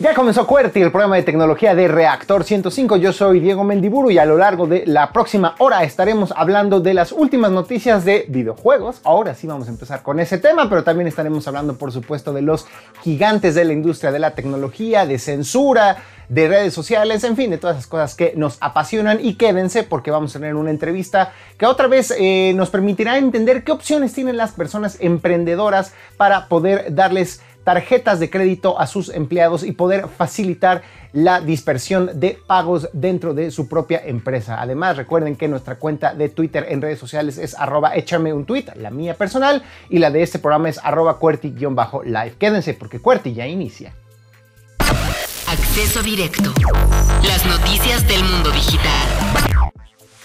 Ya comenzó QWERTY, el programa de tecnología de Reactor 105. Yo soy Diego Mendiburu y a lo largo de la próxima hora estaremos hablando de las últimas noticias de videojuegos. Ahora sí vamos a empezar con ese tema, pero también estaremos hablando, por supuesto, de los gigantes de la industria de la tecnología, de censura, de redes sociales, en fin, de todas esas cosas que nos apasionan y quédense porque vamos a tener una entrevista que otra vez eh, nos permitirá entender qué opciones tienen las personas emprendedoras para poder darles tarjetas de crédito a sus empleados y poder facilitar la dispersión de pagos dentro de su propia empresa. Además, recuerden que nuestra cuenta de Twitter en redes sociales es arroba échame un tweet, la mía personal, y la de este programa es arroba cuerti-live. Quédense porque Cuerti ya inicia. Acceso directo. Las noticias del mundo digital.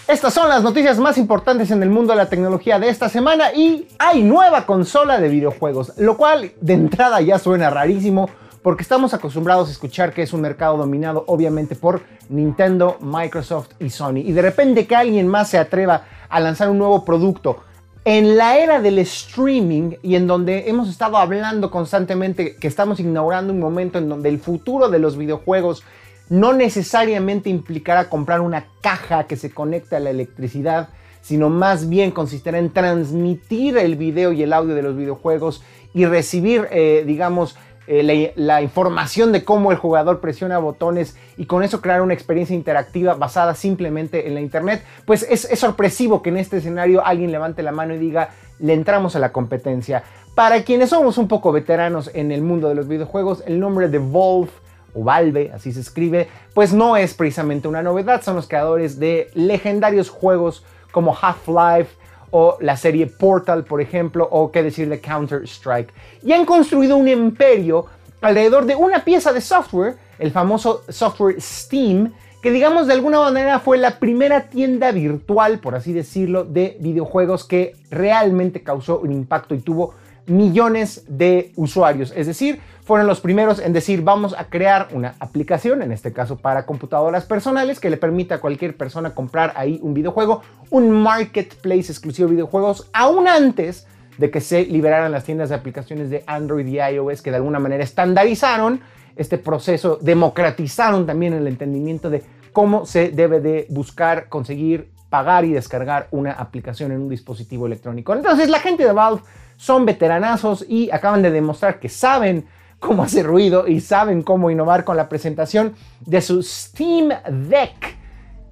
Estas son las noticias más importantes en el mundo de la tecnología de esta semana y hay nueva consola de videojuegos, lo cual de entrada ya suena rarísimo porque estamos acostumbrados a escuchar que es un mercado dominado obviamente por Nintendo, Microsoft y Sony. Y de repente que alguien más se atreva a lanzar un nuevo producto. En la era del streaming y en donde hemos estado hablando constantemente que estamos inaugurando un momento en donde el futuro de los videojuegos no necesariamente implicará comprar una caja que se conecte a la electricidad, sino más bien consistirá en transmitir el video y el audio de los videojuegos y recibir, eh, digamos, eh, la, información de cómo el jugador presiona botones y con eso crear una experiencia interactiva basada simplemente en la internet, pues es, es sorpresivo que en este escenario alguien levante la mano y diga, le entramos a la competencia. Para quienes somos un poco veteranos en el mundo de los videojuegos, el nombre de Volve o Valve, así se escribe, pues no es precisamente una novedad, son los creadores de legendarios juegos como Half-Life o la serie Portal, por ejemplo, o qué decir de Counter-Strike. Y han construido un imperio alrededor de una pieza de software, el famoso software Steam, que digamos de alguna manera fue la primera tienda virtual, por así decirlo, de videojuegos que realmente causó un impacto y tuvo millones de usuarios. Es decir, fueron los primeros en decir vamos a crear una aplicación, en este caso para computadoras personales, que le permita a cualquier persona comprar ahí un videojuego, un marketplace exclusivo de videojuegos, aún antes de que se liberaran las tiendas de aplicaciones de Android y iOS que de alguna manera estandarizaron este proceso, democratizaron también el entendimiento de cómo se debe de buscar, conseguir, pagar y descargar una aplicación en un dispositivo electrónico. Entonces la gente de Valve son veteranazos y acaban de demostrar que saben cómo hacer ruido y saben cómo innovar con la presentación de su Steam Deck,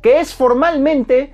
que es formalmente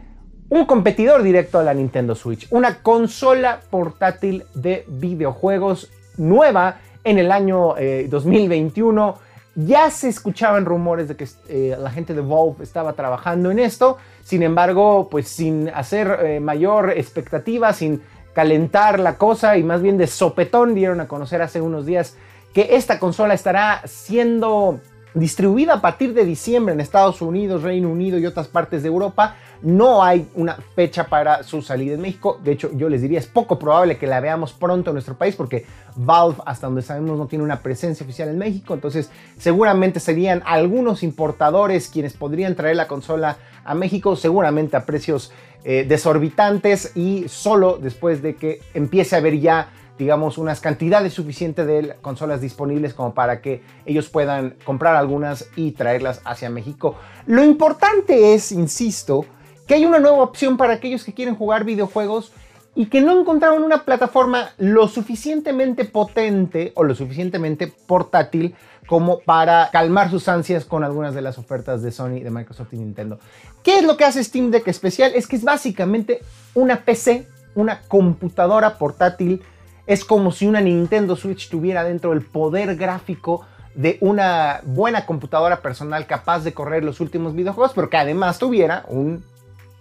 un competidor directo a la Nintendo Switch, una consola portátil de videojuegos nueva en el año 2021. Eh, ya se escuchaban rumores de que eh, la gente de Valve estaba trabajando en esto, sin embargo, pues sin hacer eh, mayor expectativa, sin calentar la cosa y más bien de sopetón dieron a conocer hace unos días que esta consola estará siendo distribuida a partir de diciembre en Estados Unidos, Reino Unido y otras partes de Europa. No hay una fecha para su salida en México. De hecho, yo les diría, es poco probable que la veamos pronto en nuestro país porque Valve, hasta donde sabemos, no tiene una presencia oficial en México. Entonces, seguramente serían algunos importadores quienes podrían traer la consola a México, seguramente a precios eh, desorbitantes y solo después de que empiece a haber ya digamos, unas cantidades suficientes de consolas disponibles como para que ellos puedan comprar algunas y traerlas hacia México. Lo importante es, insisto, que hay una nueva opción para aquellos que quieren jugar videojuegos y que no encontraron una plataforma lo suficientemente potente o lo suficientemente portátil como para calmar sus ansias con algunas de las ofertas de Sony, de Microsoft y Nintendo. ¿Qué es lo que hace Steam Deck especial? Es que es básicamente una PC, una computadora portátil es como si una Nintendo Switch tuviera dentro el poder gráfico de una buena computadora personal capaz de correr los últimos videojuegos, pero que además tuviera un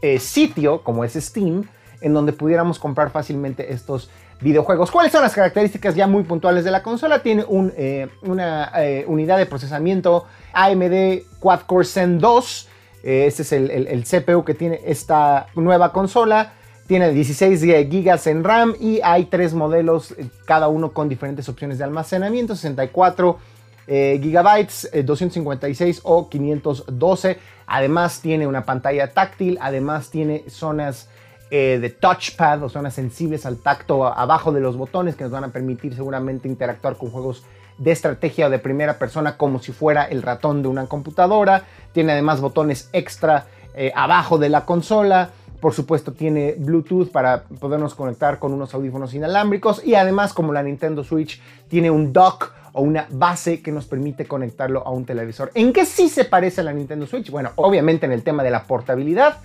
eh, sitio como es Steam, en donde pudiéramos comprar fácilmente estos videojuegos. ¿Cuáles son las características ya muy puntuales de la consola? Tiene eh, una eh, unidad de procesamiento AMD Quad-Core Zen 2. este es el CPU que tiene esta nueva consola. Tiene 16 GB en RAM y hay tres modelos, eh, cada uno con diferentes opciones de almacenamiento, 64, eh, gigabytes, 256 o 512. Además tiene una pantalla táctil, además tiene zonas de touchpad o zonas sensibles al tacto abajo de los botones que nos van a permitir seguramente interactuar con juegos de estrategia o de primera persona como si fuera el ratón de una computadora. Tiene además botones extra abajo de la consola. Por supuesto tiene Bluetooth para podernos conectar con unos audífonos inalámbricos y además como la Nintendo Switch tiene un dock o una base que nos permite conectarlo a un televisor. ¿En qué sí se parece a la Nintendo Switch? Bueno, obviamente en el tema de la portabilidad,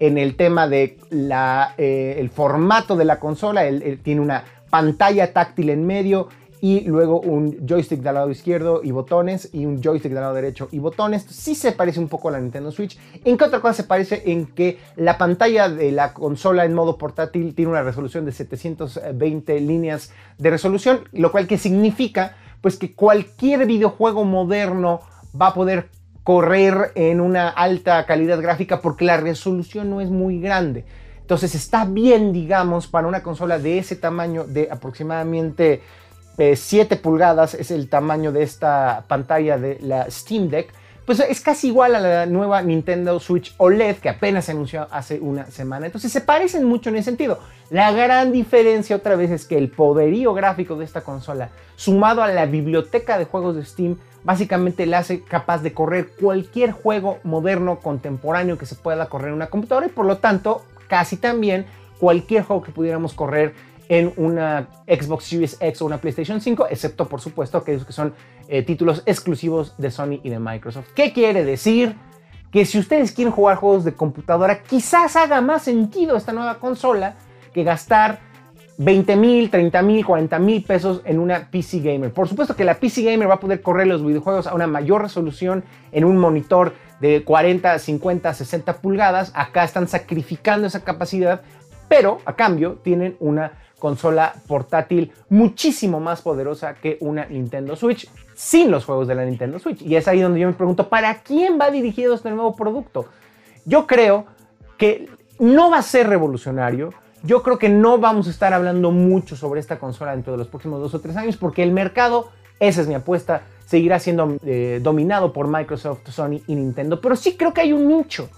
en el tema de la, eh, el formato de la consola, tiene una pantalla táctil en medio y luego un joystick del lado izquierdo y botones y un joystick del lado derecho y botones. Sí se parece un poco a la Nintendo Switch. ¿En qué otra cosa se parece? En que la pantalla de la consola en modo portátil tiene una resolución de 720 líneas de resolución, lo cual que significa pues que cualquier videojuego moderno va a poder correr en una alta calidad gráfica porque la resolución no es muy grande. Entonces está bien, digamos, para una consola de ese tamaño de aproximadamente 7 eh, pulgadas es el tamaño de esta pantalla de la Steam Deck, pues es casi igual a la nueva Nintendo Switch OLED que apenas se anunció hace una semana. Entonces se parecen mucho en ese sentido. La gran diferencia otra vez es que el poderío gráfico de esta consola, sumado a la biblioteca de juegos de Steam, básicamente la hace capaz de correr cualquier juego moderno, contemporáneo que se pueda correr en una computadora y por lo tanto casi también cualquier juego que pudiéramos correr en una Xbox Series X o una PlayStation 5, excepto por supuesto aquellos que son eh, títulos exclusivos de Sony y de Microsoft. ¿Qué quiere decir? Que si ustedes quieren jugar juegos de computadora, quizás haga más sentido esta nueva consola que gastar 20 mil, 30 mil, 40 mil pesos en una PC Gamer. Por supuesto que la PC Gamer va a poder correr los videojuegos a una mayor resolución en un monitor de 40, 50, 60 pulgadas. Acá están sacrificando esa capacidad, pero a cambio tienen una consola portátil muchísimo más poderosa que una Nintendo Switch sin los juegos de la Nintendo Switch. Y es ahí donde yo me pregunto, ¿para quién va dirigido este nuevo producto? Yo creo que no va a ser revolucionario. Yo creo que no vamos a estar hablando mucho sobre esta consola dentro de los próximos dos o tres años porque el mercado, esa es mi apuesta, seguirá siendo eh, dominado por Microsoft, Sony y Nintendo. Pero sí creo que hay un nicho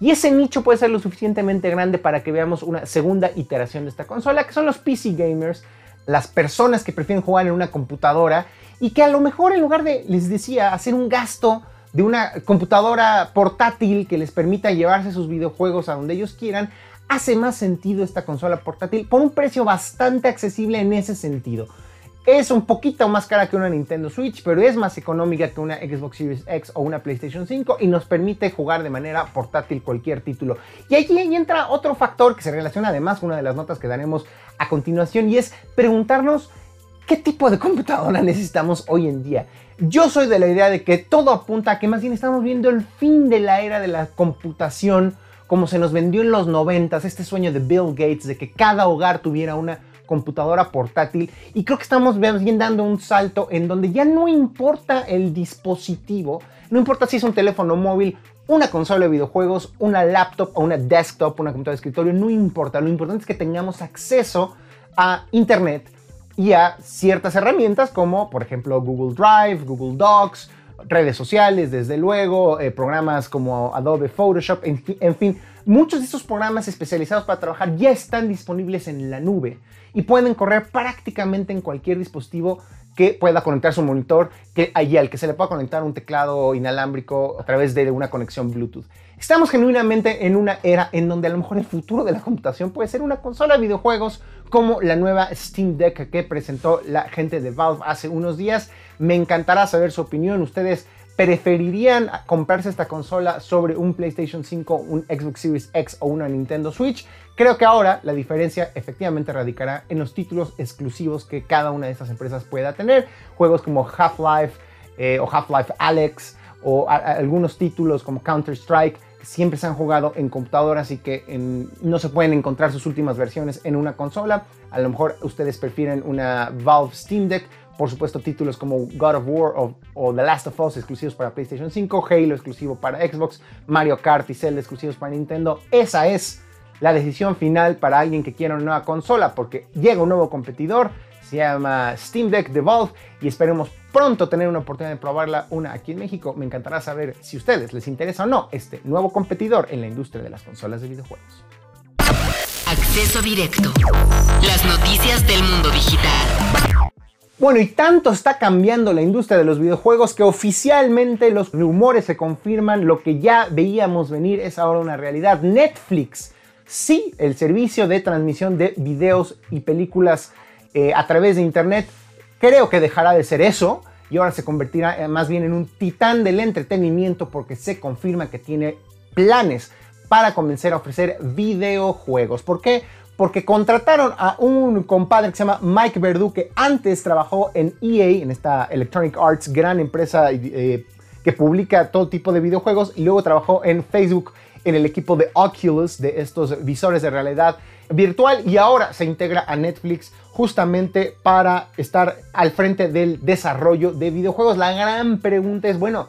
y ese nicho puede ser lo suficientemente grande para que veamos una segunda iteración de esta consola, que son los PC gamers, las personas que prefieren jugar en una computadora y que a lo mejor en lugar de, les decía, hacer un gasto de una computadora portátil que les permita llevarse sus videojuegos a donde ellos quieran, hace más sentido esta consola portátil por un precio bastante accesible en ese sentido. Es un poquito más cara que una Nintendo Switch, pero es más económica que una Xbox Series X o una PlayStation 5 y nos permite jugar de manera portátil cualquier título. Y allí entra otro factor que se relaciona además con una de las notas que daremos a continuación y es preguntarnos qué tipo de computadora necesitamos hoy en día. Yo soy de la idea de que todo apunta a que más bien estamos viendo el fin de la era de la computación como se nos vendió en los 90, este sueño de Bill Gates de que cada hogar tuviera una computadora portátil. Y creo que estamos bien dando un salto en donde ya no importa el dispositivo, no importa si es un teléfono móvil, una consola de videojuegos, una laptop o una desktop, una computadora de escritorio, no importa, lo importante es que tengamos acceso a internet y a ciertas herramientas como por ejemplo Google Drive, Google Docs, redes sociales, desde luego, eh, programas como Adobe Photoshop, en fin, muchos de estos programas especializados para trabajar ya están disponibles en la nube y pueden correr prácticamente en cualquier dispositivo que pueda conectar su monitor, que allí al que se le pueda conectar un teclado inalámbrico a través de una conexión Bluetooth. Estamos genuinamente en una era en donde a lo mejor el futuro de la computación puede ser una consola de videojuegos como la nueva Steam Deck que presentó la gente de Valve hace unos días. Me encantará saber su opinión. Ustedes preferirían comprarse esta consola sobre un PlayStation 5, un Xbox Series X o una Nintendo Switch. Creo que ahora la diferencia efectivamente radicará en los títulos exclusivos que cada una de estas empresas pueda tener. Juegos como Half-Life eh, o Half-Life Alex o algunos títulos como Counter-Strike que siempre se han jugado en computadoras y que no se pueden encontrar sus últimas versiones en una consola. A lo mejor ustedes prefieren una Valve Steam Deck por supuesto, títulos como God of War o, The Last of Us exclusivos para PlayStation 5, Halo exclusivo para Xbox, Mario Kart y Zelda exclusivos para Nintendo. Esa es la decisión final para alguien que quiera una nueva consola, porque llega un nuevo competidor, Se llama Steam Deck de Valve y esperemos pronto tener una oportunidad de probarla una aquí en México. Me encantará saber si a ustedes les interesa o no este nuevo competidor en la industria de las consolas de videojuegos. Acceso directo. Las noticias del mundo digital. Bueno, y tanto está cambiando la industria de los videojuegos que oficialmente los rumores se confirman, lo que ya veíamos venir es ahora una realidad. Netflix, sí, el servicio de transmisión de videos y películas eh, a través de Internet, creo que dejará de ser eso y ahora se convertirá eh, más bien en un titán del entretenimiento porque se confirma que tiene planes para comenzar a ofrecer videojuegos. ¿Por qué? Porque contrataron a un compadre que se llama Mike Verdu, que antes trabajó en EA, en esta Electronic Arts, gran empresa eh, que publica todo tipo de videojuegos, y luego trabajó en Facebook en el equipo de Oculus, de estos visores de realidad virtual, y ahora se integra a Netflix justamente para estar al frente del desarrollo de videojuegos. La gran pregunta es, bueno,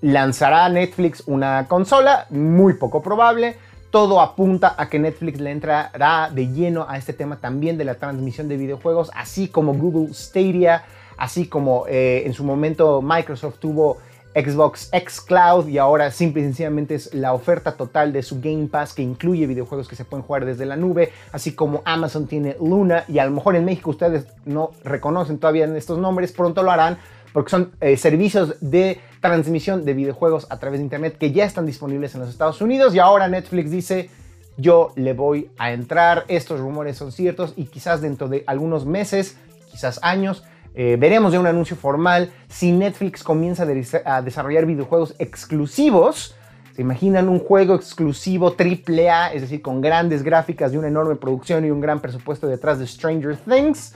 ¿lanzará Netflix una consola? Muy poco probable. Todo apunta a que Netflix le entrará de lleno a este tema también de la transmisión de videojuegos, así como Google Stadia, así como eh, en su momento Microsoft tuvo Xbox X Cloud y ahora simple y sencillamente es la oferta total de su Game Pass que incluye videojuegos que se pueden jugar desde la nube, así como Amazon tiene Luna y a lo mejor en México ustedes no reconocen todavía estos nombres, pronto lo harán porque son eh, servicios de transmisión de videojuegos a través de internet que ya están disponibles en los Estados Unidos y ahora Netflix dice yo le voy a entrar, estos rumores son ciertos y quizás dentro de algunos meses, quizás años, eh, veremos ya un anuncio formal si Netflix comienza a desarrollar videojuegos exclusivos. ¿Se imaginan un juego exclusivo AAA, es decir, con grandes gráficas y una enorme producción y un gran presupuesto detrás de Stranger Things?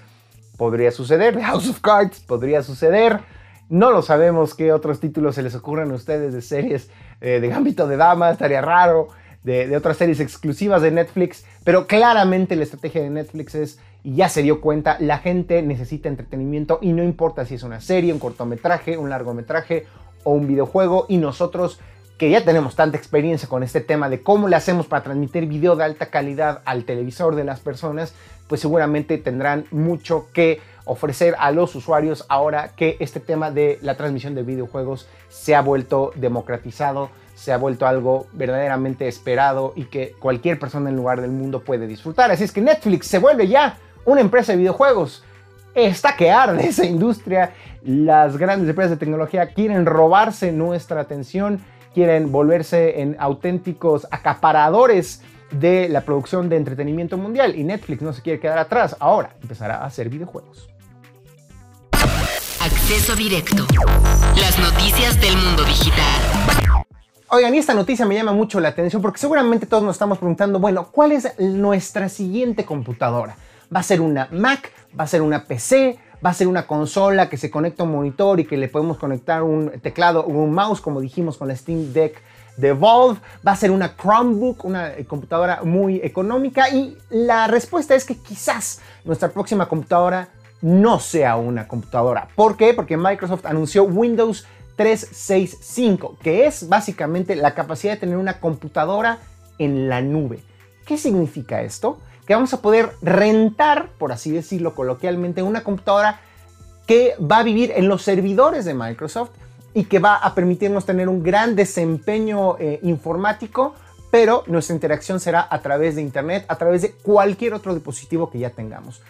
Podría suceder. House of Cards podría suceder. No lo sabemos qué otros títulos se les ocurren a ustedes de series eh, de Gambito de Dama, estaría raro de, otras series exclusivas de Netflix, pero claramente la estrategia de Netflix es, y ya se dio cuenta, la gente necesita entretenimiento y no importa si es una serie, un cortometraje, un largometraje o un videojuego, y nosotros que ya tenemos tanta experiencia con este tema de cómo le hacemos para transmitir video de alta calidad al televisor de las personas, pues seguramente tendrán mucho que ofrecer a los usuarios ahora que este tema de la transmisión de videojuegos se ha vuelto democratizado se ha vuelto algo verdaderamente esperado y que cualquier persona en lugar del mundo puede disfrutar. Así es que Netflix se vuelve ya una empresa de videojuegos. Está que arde esa industria. Las grandes empresas de tecnología quieren robarse nuestra atención, quieren volverse en auténticos acaparadores de la producción de entretenimiento mundial y Netflix no se quiere quedar atrás. Ahora empezará a hacer videojuegos. Acceso directo. Las noticias del mundo digital. Oigan, y esta noticia me llama mucho la atención porque seguramente todos nos estamos preguntando, bueno, ¿cuál es nuestra siguiente computadora? ¿Va a ser una Mac? ¿Va a ser una PC? ¿Va a ser una consola que se conecta a un monitor y que le podemos conectar un teclado o un mouse, como dijimos con la Steam Deck de Valve? ¿Va a ser una Chromebook, una eh, computadora muy económica? Y la respuesta es que quizás nuestra próxima computadora no sea una computadora. ¿Por qué? Porque Microsoft anunció Windows 365, que es básicamente la capacidad de tener una computadora en la nube. ¿Qué significa esto? Que vamos a poder rentar, por así decirlo coloquialmente, una computadora que va a vivir en los servidores de Microsoft y que va a permitirnos tener un gran desempeño eh, informático, pero nuestra interacción será a través de Internet, a través de cualquier otro dispositivo que ya tengamos.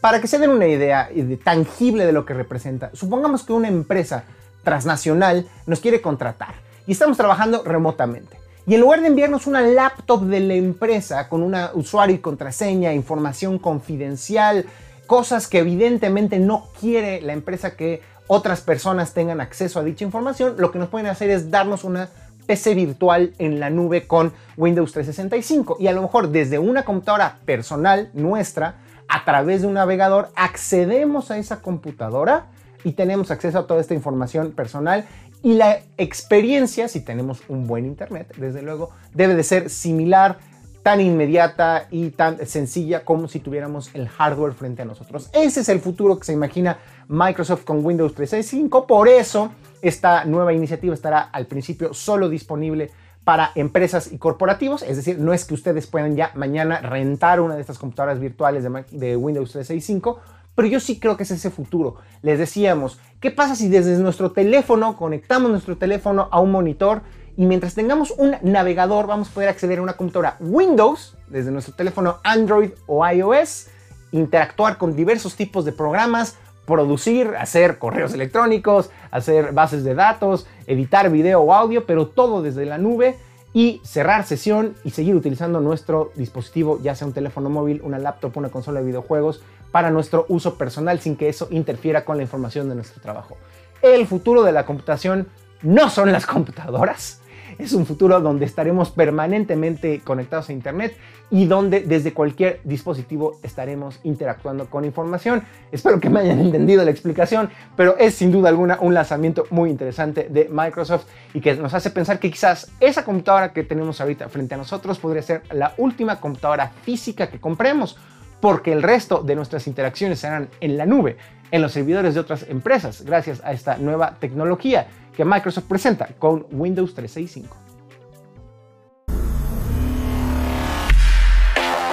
Para que se den una idea eh, tangible de lo que representa, supongamos que una empresa transnacional nos quiere contratar y estamos trabajando remotamente. Y en lugar de enviarnos una laptop de la empresa con un usuario y contraseña, información confidencial, cosas que evidentemente no quiere la empresa que otras personas tengan acceso a dicha información, lo que nos pueden hacer es darnos una PC virtual en la nube con Windows 365 y a lo mejor desde una computadora personal nuestra, a través de un navegador, accedemos a esa computadora y tenemos acceso a toda esta información personal y la experiencia, si tenemos un buen internet, desde luego, debe de ser similar, tan inmediata y tan sencilla como si tuviéramos el hardware frente a nosotros. Ese es el futuro que se imagina Microsoft con Windows 365. Por eso, esta nueva iniciativa estará al principio solo disponible para empresas y corporativos, es decir, no es que ustedes puedan ya mañana rentar una de estas computadoras virtuales de, de Windows 365, pero yo sí creo que es ese futuro. Les decíamos, ¿qué pasa si desde nuestro teléfono conectamos nuestro teléfono a un monitor y mientras tengamos un navegador vamos a poder acceder a una computadora Windows desde nuestro teléfono Android o iOS, interactuar con diversos tipos de programas, producir, hacer correos electrónicos, hacer bases de datos, editar video o audio, pero todo desde la nube y cerrar sesión y seguir utilizando nuestro dispositivo, ya sea un teléfono móvil, una laptop, una consola de videojuegos, para nuestro uso personal sin que eso interfiera con la información de nuestro trabajo. El futuro de la computación no son las computadoras, es un futuro donde estaremos permanentemente conectados a Internet y donde desde cualquier dispositivo estaremos interactuando con información. Espero que me hayan entendido la explicación, pero es sin duda alguna un lanzamiento muy interesante de Microsoft y que nos hace pensar que quizás esa computadora que tenemos ahorita frente a nosotros podría ser la última computadora física que compremos porque el resto de nuestras interacciones serán en la nube, en los servidores de otras empresas, gracias a esta nueva tecnología que Microsoft presenta con Windows 365.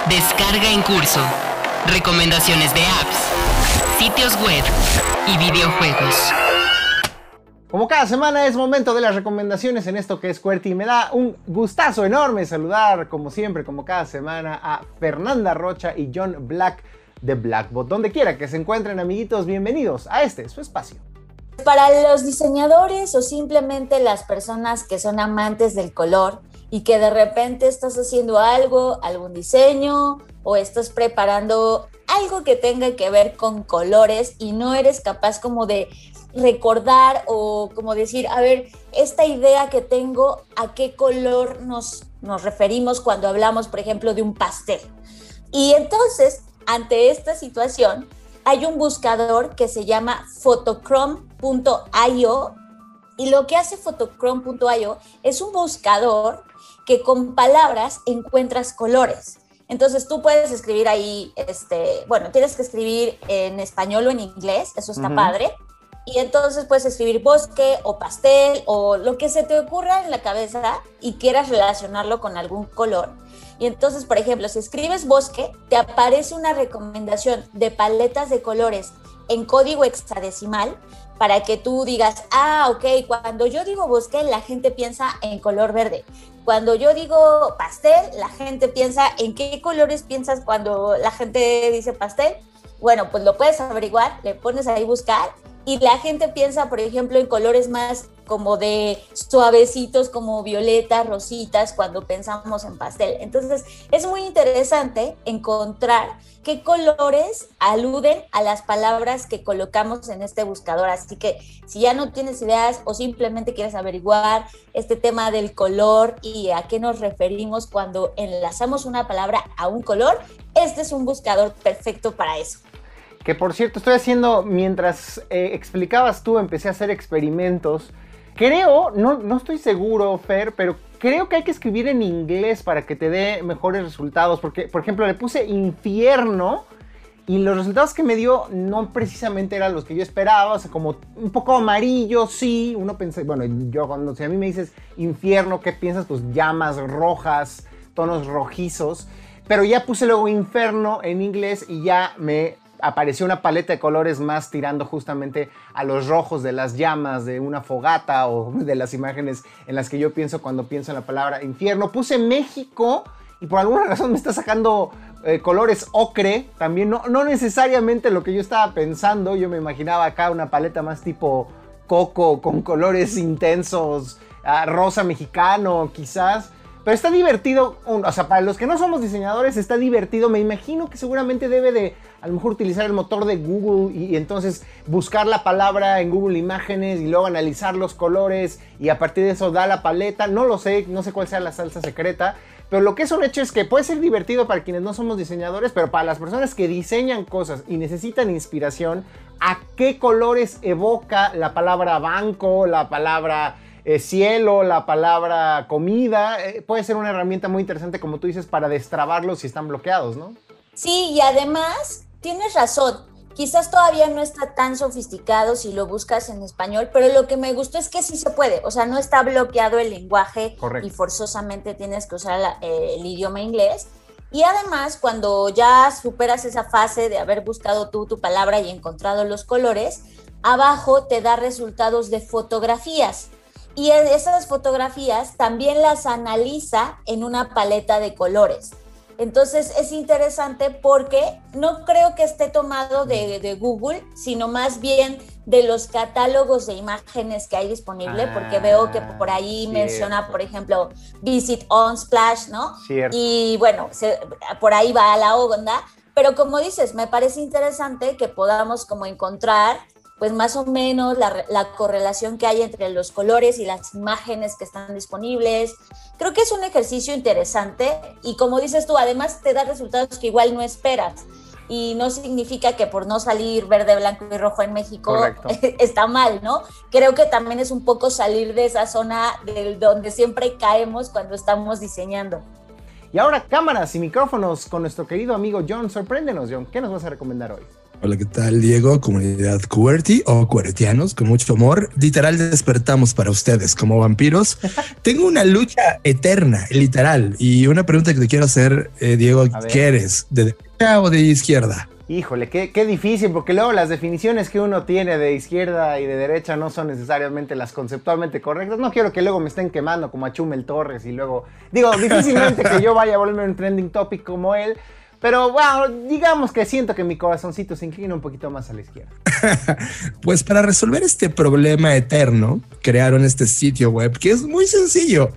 Descarga en curso. Recomendaciones de apps, sitios web y videojuegos. Como cada semana es momento de las recomendaciones en esto que es QWERTY me da un gustazo enorme saludar como siempre, como cada semana a Fernanda Rocha y John Black de Blackbot. Donde quiera que se encuentren amiguitos, bienvenidos a este su espacio. Para los diseñadores o simplemente las personas que son amantes del color y que de repente estás haciendo algo, algún diseño o estás preparando algo que tenga que ver con colores y no eres capaz como de recordar o como decir, a ver, esta idea que tengo, ¿a qué color nos, nos referimos cuando hablamos, por ejemplo, de un pastel? Y entonces, ante esta situación, hay un buscador que se llama photochrome.io y lo que hace photochrome.io es un buscador que con palabras encuentras colores. Entonces tú puedes escribir ahí, este, bueno, tienes que escribir en español o en inglés, eso está padre. Y entonces puedes escribir bosque o pastel o lo que se te ocurra en la cabeza y quieras relacionarlo con algún color. Y entonces, por ejemplo, si escribes bosque, te aparece una recomendación de paletas de colores en código hexadecimal para que tú digas, ah, ok, cuando yo digo bosque, la gente piensa en color verde. Cuando yo digo pastel, la gente piensa en qué colores piensas cuando la gente dice pastel. Bueno, pues lo puedes averiguar, le pones ahí buscar y la gente piensa, por ejemplo, en colores más como de suavecitos, como violetas, rositas, cuando pensamos en pastel. Entonces, es muy interesante encontrar qué colores aluden a las palabras que colocamos en este buscador. Así que si ya no tienes ideas o simplemente quieres averiguar este tema del color y a qué nos referimos cuando enlazamos una palabra a un color, este es un buscador perfecto para eso. Que por cierto, estoy haciendo, mientras eh, explicabas tú, empecé a hacer experimentos. Creo, no, no estoy seguro, Fer, pero creo que hay que escribir en inglés para que te dé mejores resultados. Porque, por ejemplo, le puse infierno y los resultados que me dio no precisamente eran los que yo esperaba. O sea, como un poco amarillo, sí. Uno pensé, bueno, yo cuando si a mí me dices infierno, ¿qué piensas? Pues llamas rojas, tonos rojizos. Pero ya puse luego inferno en inglés y ya me apareció una paleta de colores más tirando justamente a los rojos de las llamas de una fogata o de las imágenes en las que yo pienso cuando pienso en la palabra infierno. Puse México y por alguna razón me está sacando eh, colores ocre, también no, no necesariamente lo que yo estaba pensando, yo me imaginaba acá una paleta más tipo coco con colores intensos, ah, rosa mexicano quizás. Pero está divertido, o sea, para los que no somos diseñadores está divertido. Me imagino que seguramente debe de a lo mejor utilizar el motor de Google y, entonces buscar la palabra en Google Imágenes y luego analizar los colores y a partir de eso da la paleta. No lo sé, no sé cuál sea la salsa secreta. Pero lo que es un hecho es que puede ser divertido para quienes no somos diseñadores, pero para las personas que diseñan cosas y necesitan inspiración, ¿a qué colores evoca la palabra banco, la palabra eh, cielo, la palabra comida, eh, puede ser una herramienta muy interesante, como tú dices, para destrabarlos si están bloqueados, ¿no? Sí, y además tienes razón. Quizás todavía no está tan sofisticado si lo buscas en español, pero lo que me gustó es que sí se puede. O sea, no está bloqueado el lenguaje y forzosamente tienes que usar eh, el idioma inglés. Y además, cuando ya superas esa fase de haber buscado tú tu palabra y encontrado los colores, abajo te da resultados de fotografías. Y esas fotografías también las analiza en una paleta de colores. Entonces es interesante porque no creo que esté tomado de, Google, sino más bien de los catálogos de imágenes que hay disponible, porque veo que por ahí ah, menciona, por ejemplo, Visit on Splash, ¿no? Y bueno, por ahí va a la onda, pero como dices, me parece interesante que podamos como encontrar pues más o menos la, correlación que hay entre los colores y las imágenes que están disponibles. Creo que es un ejercicio interesante y como dices tú, además te da resultados que igual no esperas. Y no significa que por no salir verde, blanco y rojo en México está mal, ¿no? Creo que también es un poco salir de esa zona de donde siempre caemos cuando estamos diseñando. Y ahora cámaras y micrófonos con nuestro querido amigo John. Sorpréndenos, John. ¿Qué nos vas a recomendar hoy? Hola, ¿qué tal, Diego? Comunidad QWERTY o QWERTIanos, con mucho amor. Literal, despertamos para ustedes como vampiros. Tengo una lucha eterna, literal. Y una pregunta que te quiero hacer, eh, Diego, ¿qué eres? ¿De derecha o de izquierda? Híjole, qué, qué, difícil, porque luego las definiciones que uno tiene de izquierda y de derecha no son necesariamente las conceptualmente correctas. No quiero que luego me estén quemando como a Chumel Torres y luego, digo, difícilmente que yo vaya a volverme un trending topic como él, pero bueno, digamos que siento que mi corazoncito se inclina un poquito más a la izquierda. pues para resolver este problema eterno, crearon este sitio web que es muy sencillo.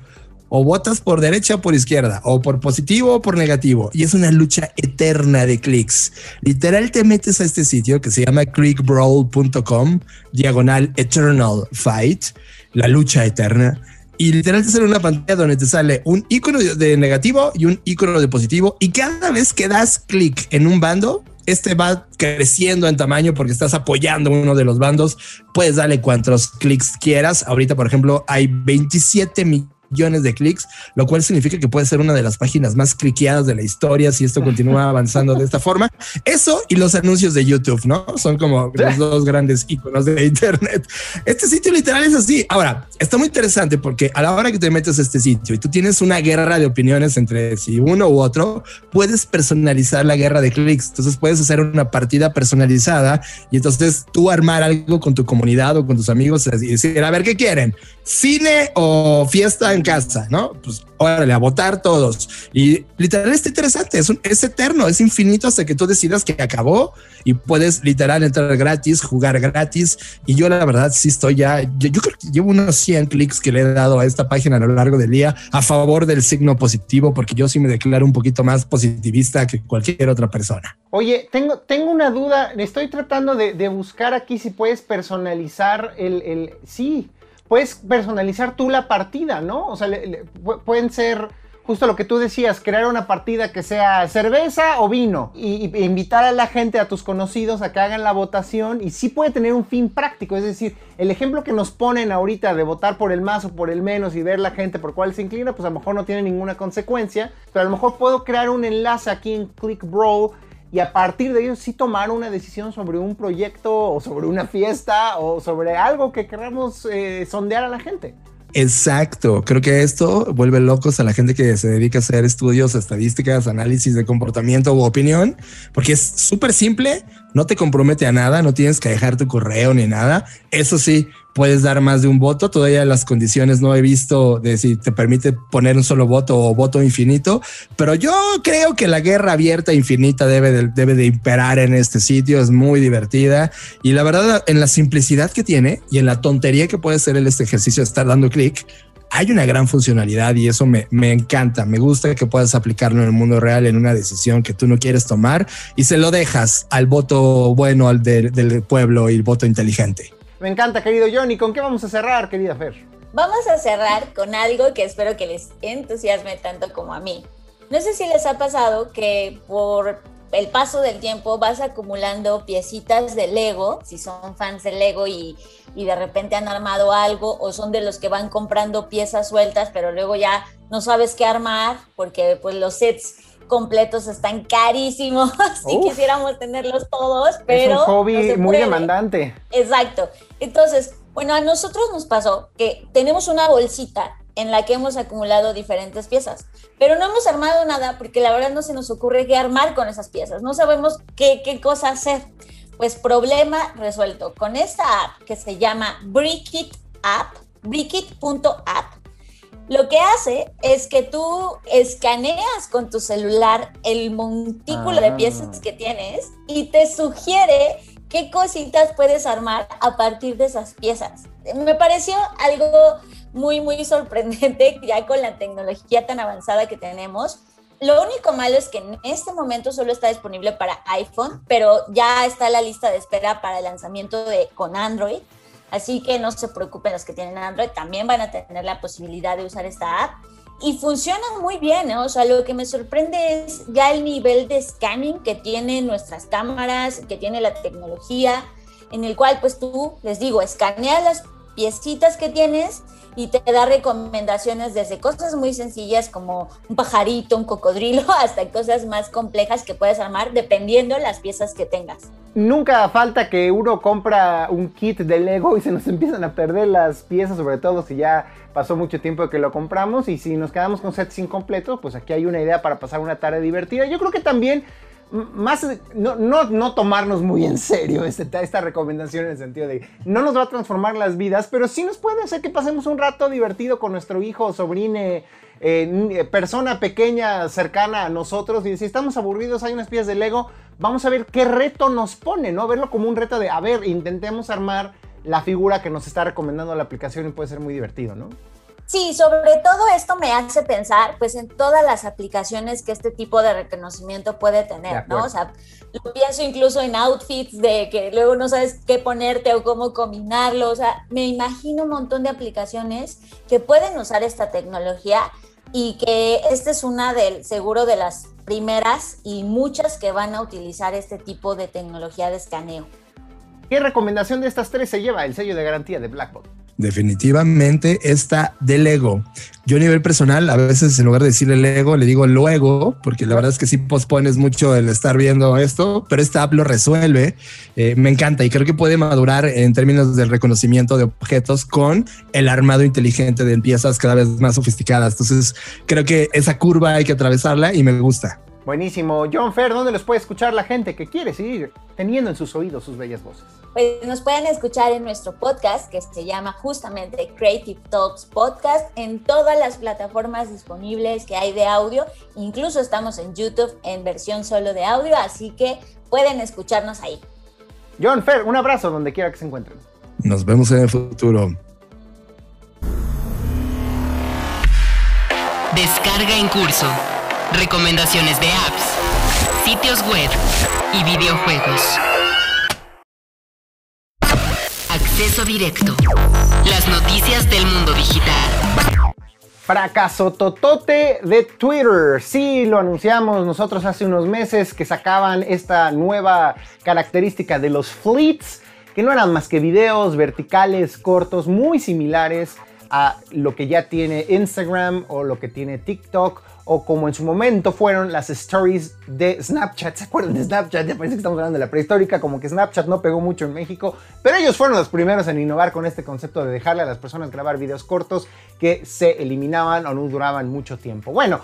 O votas por derecha o por izquierda, o por positivo o por negativo. Y es una lucha eterna de clics. Literal te metes a este sitio que se llama clickbrawl.com, diagonal eternal fight, la lucha eterna y literal te sale una pantalla donde te sale un icono de negativo y un icono de positivo y cada vez que das clic en un bando, este va creciendo en tamaño porque estás apoyando uno de los bandos. Puedes darle cuantos clics quieras. Ahorita, por ejemplo, hay 27 millones millones de clics, lo cual significa que puede ser una de las páginas más cliqueadas de la historia si esto continúa avanzando de esta forma. Eso y los anuncios de YouTube, ¿no? Son como los dos grandes iconos de Internet. Este sitio literal es así. Ahora, está muy interesante porque a la hora que te metes a este sitio y tú tienes una guerra de opiniones entre si uno u otro, puedes personalizar la guerra de clics. Entonces puedes hacer una partida personalizada y entonces tú armar algo con tu comunidad o con tus amigos y decir, a ver, ¿qué quieren? ¿Cine o fiesta en casa, ¿no? Pues órale, a votar todos. Y literal está interesante, es, es eterno, es infinito hasta que tú decidas que acabó y puedes literal entrar gratis, jugar gratis. Y yo la verdad sí estoy ya, yo, creo que llevo unos 100 clics que le he dado a esta página a lo largo del día a favor del signo positivo, porque yo sí me declaro un poquito más positivista que cualquier otra persona. Oye, tengo, tengo una duda, estoy tratando de, de buscar aquí si puedes personalizar el, el sí puedes personalizar tú la partida, ¿no? O sea, pueden ser justo lo que tú decías, crear una partida que sea cerveza o vino y, invitar a la gente, a tus conocidos a que hagan la votación y sí puede tener un fin práctico, es decir, el ejemplo que nos ponen ahorita de votar por el más o por el menos y ver la gente por cuál se inclina, pues a lo mejor no tiene ninguna consecuencia, pero a lo mejor puedo crear un enlace aquí en Click Bro y a partir de ello sí tomar una decisión sobre un proyecto o sobre una fiesta o sobre algo que queramos eh, sondear a la gente. Exacto, creo que esto vuelve locos a la gente que se dedica a hacer estudios, estadísticas, análisis de comportamiento u opinión, porque es súper simple, no te compromete a nada, no tienes que dejar tu correo ni nada. Eso sí, puedes dar más de un voto. Todavía las condiciones no he visto de si te permite poner un solo voto o voto infinito, pero yo creo que la guerra abierta infinita debe de, debe de imperar en este sitio. Es muy divertida y la verdad, en la simplicidad que tiene y en la tontería que puede ser este ejercicio de estar dando clic, hay una gran funcionalidad y eso me, me, encanta. Me gusta que puedas aplicarlo en el mundo real en una decisión que tú no quieres tomar y se lo dejas al voto bueno al del pueblo y el voto inteligente. Me encanta, querido Johnny. ¿Con qué vamos a cerrar, querida Fer? Vamos a cerrar con algo que espero que les entusiasme tanto como a mí. No sé si les ha pasado que por el paso del tiempo vas acumulando piecitas de Lego, si son fans de Lego y, y, de repente han armado algo, o son de los que van comprando piezas sueltas, pero luego ya no sabes qué armar porque pues los sets completos están carísimos si quisiéramos tenerlos todos, pero... Es un hobby muy demandante. Exacto. Entonces, bueno, a nosotros nos pasó que tenemos una bolsita en la que hemos acumulado diferentes piezas, pero no hemos armado nada porque la verdad no se nos ocurre qué armar con esas piezas, no sabemos qué, qué cosa hacer. Pues problema resuelto. Con esta app que se llama Brickit App, brickit.app, lo que hace es que tú escaneas con tu celular el montículo de piezas Ah. que tienes y te sugiere qué cositas puedes armar a partir de esas piezas. Me pareció algo muy, muy sorprendente ya con la tecnología tan avanzada que tenemos. Lo único malo es que en este momento solo está disponible para iPhone, pero ya está la lista de espera para el lanzamiento de, con Android. Así que no se preocupen los que tienen Android, también van a tener la posibilidad de usar esta app. Y funciona muy bien, ¿no? O sea, lo que me sorprende es ya el nivel de scanning que tienen nuestras cámaras, que tiene la tecnología, en el cual pues tú, les digo, escaneas las piecitas que tienes y te da recomendaciones desde cosas muy sencillas como un pajarito, un cocodrilo, hasta cosas más complejas que puedes armar dependiendo las piezas que tengas. Nunca falta que uno compra un kit de Lego y se nos empiezan a perder las piezas, sobre todo si ya pasó mucho tiempo que lo compramos y si nos quedamos con sets incompletos, pues aquí hay una idea para pasar una tarde divertida. Yo creo que también más no, no, no tomarnos muy en serio este, esta recomendación en el sentido de no nos va a transformar las vidas, pero sí nos puede hacer que pasemos un rato divertido con nuestro hijo, sobrine, eh, n- persona pequeña cercana a nosotros y si estamos aburridos hay unas piezas de Lego, vamos a ver qué reto nos pone, ¿no? Verlo como un reto de, a ver, intentemos armar la figura que nos está recomendando la aplicación y puede ser muy divertido, ¿no? Sí, sobre todo esto me hace pensar pues en todas las aplicaciones que este tipo de reconocimiento puede De tener. ¿no? O sea, lo pienso incluso en outfits de que luego no sabes qué ponerte o cómo combinarlo, o sea, me imagino un montón de aplicaciones que pueden usar esta tecnología y que esta es una del seguro de las primeras y muchas que van a utilizar este tipo de tecnología de escaneo. ¿Qué recomendación de estas tres se lleva el sello de garantía de Blackboard? Definitivamente esta de Lego. Yo a nivel personal, a veces en lugar de decirle Lego, le digo luego, porque la verdad es que sí pospones mucho el estar viendo esto, pero esta app lo resuelve. Eh, me encanta y creo que puede madurar en términos del reconocimiento de objetos con el armado inteligente de piezas cada vez más sofisticadas. Entonces creo que esa curva hay que atravesarla y me gusta. Buenísimo. John Fer, ¿dónde los puede escuchar la gente que quiere seguir teniendo en sus oídos sus bellas voces? Pues nos pueden escuchar en nuestro podcast que se llama justamente Creative Talks Podcast en todas las plataformas disponibles que hay de audio. Incluso estamos en YouTube en versión solo de audio, así que pueden escucharnos ahí. John Fer, un abrazo donde quiera que se encuentren. Nos vemos en el futuro. Descarga en curso. Recomendaciones de apps, sitios web y videojuegos. Acceso directo. Las noticias del mundo digital. Fracaso totote de Twitter. Sí, lo anunciamos nosotros hace unos meses que sacaban esta nueva característica de los fleets, que no eran más que videos verticales cortos muy similares a lo que ya tiene Instagram o lo que tiene TikTok o como en su momento fueron las stories de Snapchat. ¿Se acuerdan de Snapchat? Ya parece que estamos hablando de la prehistórica, como que Snapchat no pegó mucho en México, pero ellos fueron los primeros en innovar con este concepto de dejarle a las personas grabar videos cortos que se eliminaban o no duraban mucho tiempo. Bueno,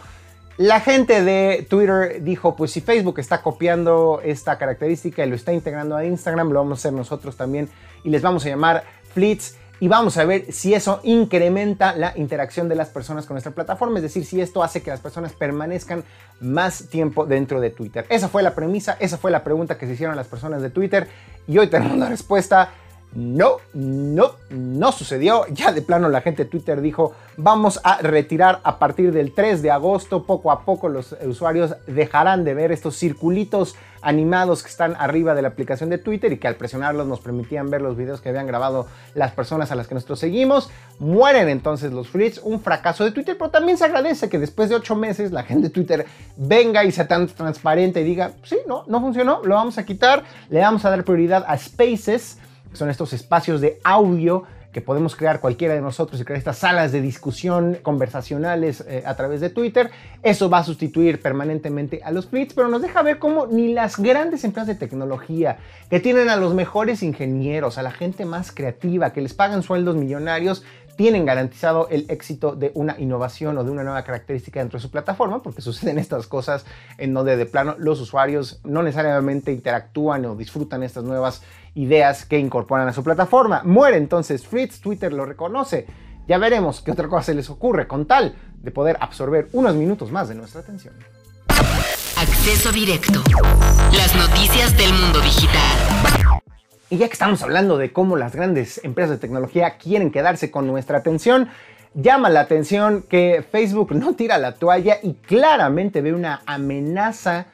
la gente de Twitter dijo, pues si Facebook está copiando esta característica y lo está integrando a Instagram, lo vamos a hacer nosotros también y les vamos a llamar Fleets y vamos a ver si eso incrementa la interacción de las personas con nuestra plataforma, es decir, si esto hace que las personas permanezcan más tiempo dentro de Twitter. Esa fue la premisa, esa fue la pregunta que se hicieron las personas de Twitter y hoy tenemos la respuesta. No, no, no sucedió. Ya de plano la gente de Twitter dijo, vamos a retirar a partir del 3 de agosto, poco a poco los usuarios dejarán de ver estos circulitos animados que están arriba de la aplicación de Twitter y que al presionarlos nos permitían ver los videos que habían grabado las personas a las que nosotros seguimos. Mueren entonces los fleets, un fracaso de Twitter, pero también se agradece que después de ocho meses la gente de Twitter venga y sea tan transparente y diga, sí, no, no funcionó, lo vamos a quitar, le vamos a dar prioridad a Spaces son estos espacios de audio que podemos crear cualquiera de nosotros y crear estas salas de discusión conversacionales eh, a través de Twitter. Eso va a sustituir permanentemente a los fleets, pero nos deja ver cómo ni las grandes empresas de tecnología que tienen a los mejores ingenieros, a la gente más creativa, que les pagan sueldos millonarios, tienen garantizado el éxito de una innovación o de una nueva característica dentro de su plataforma, porque suceden estas cosas en donde de plano los usuarios no necesariamente interactúan o disfrutan estas nuevas ideas que incorporan a su plataforma. Muere entonces Fritz, Twitter lo reconoce. Ya veremos qué otra cosa se les ocurre con tal de poder absorber unos minutos más de nuestra atención. Acceso directo. Las noticias del mundo digital. Y ya que estamos hablando de cómo las grandes empresas de tecnología quieren quedarse con nuestra atención, llama la atención que Facebook no tira la toalla y claramente ve una amenaza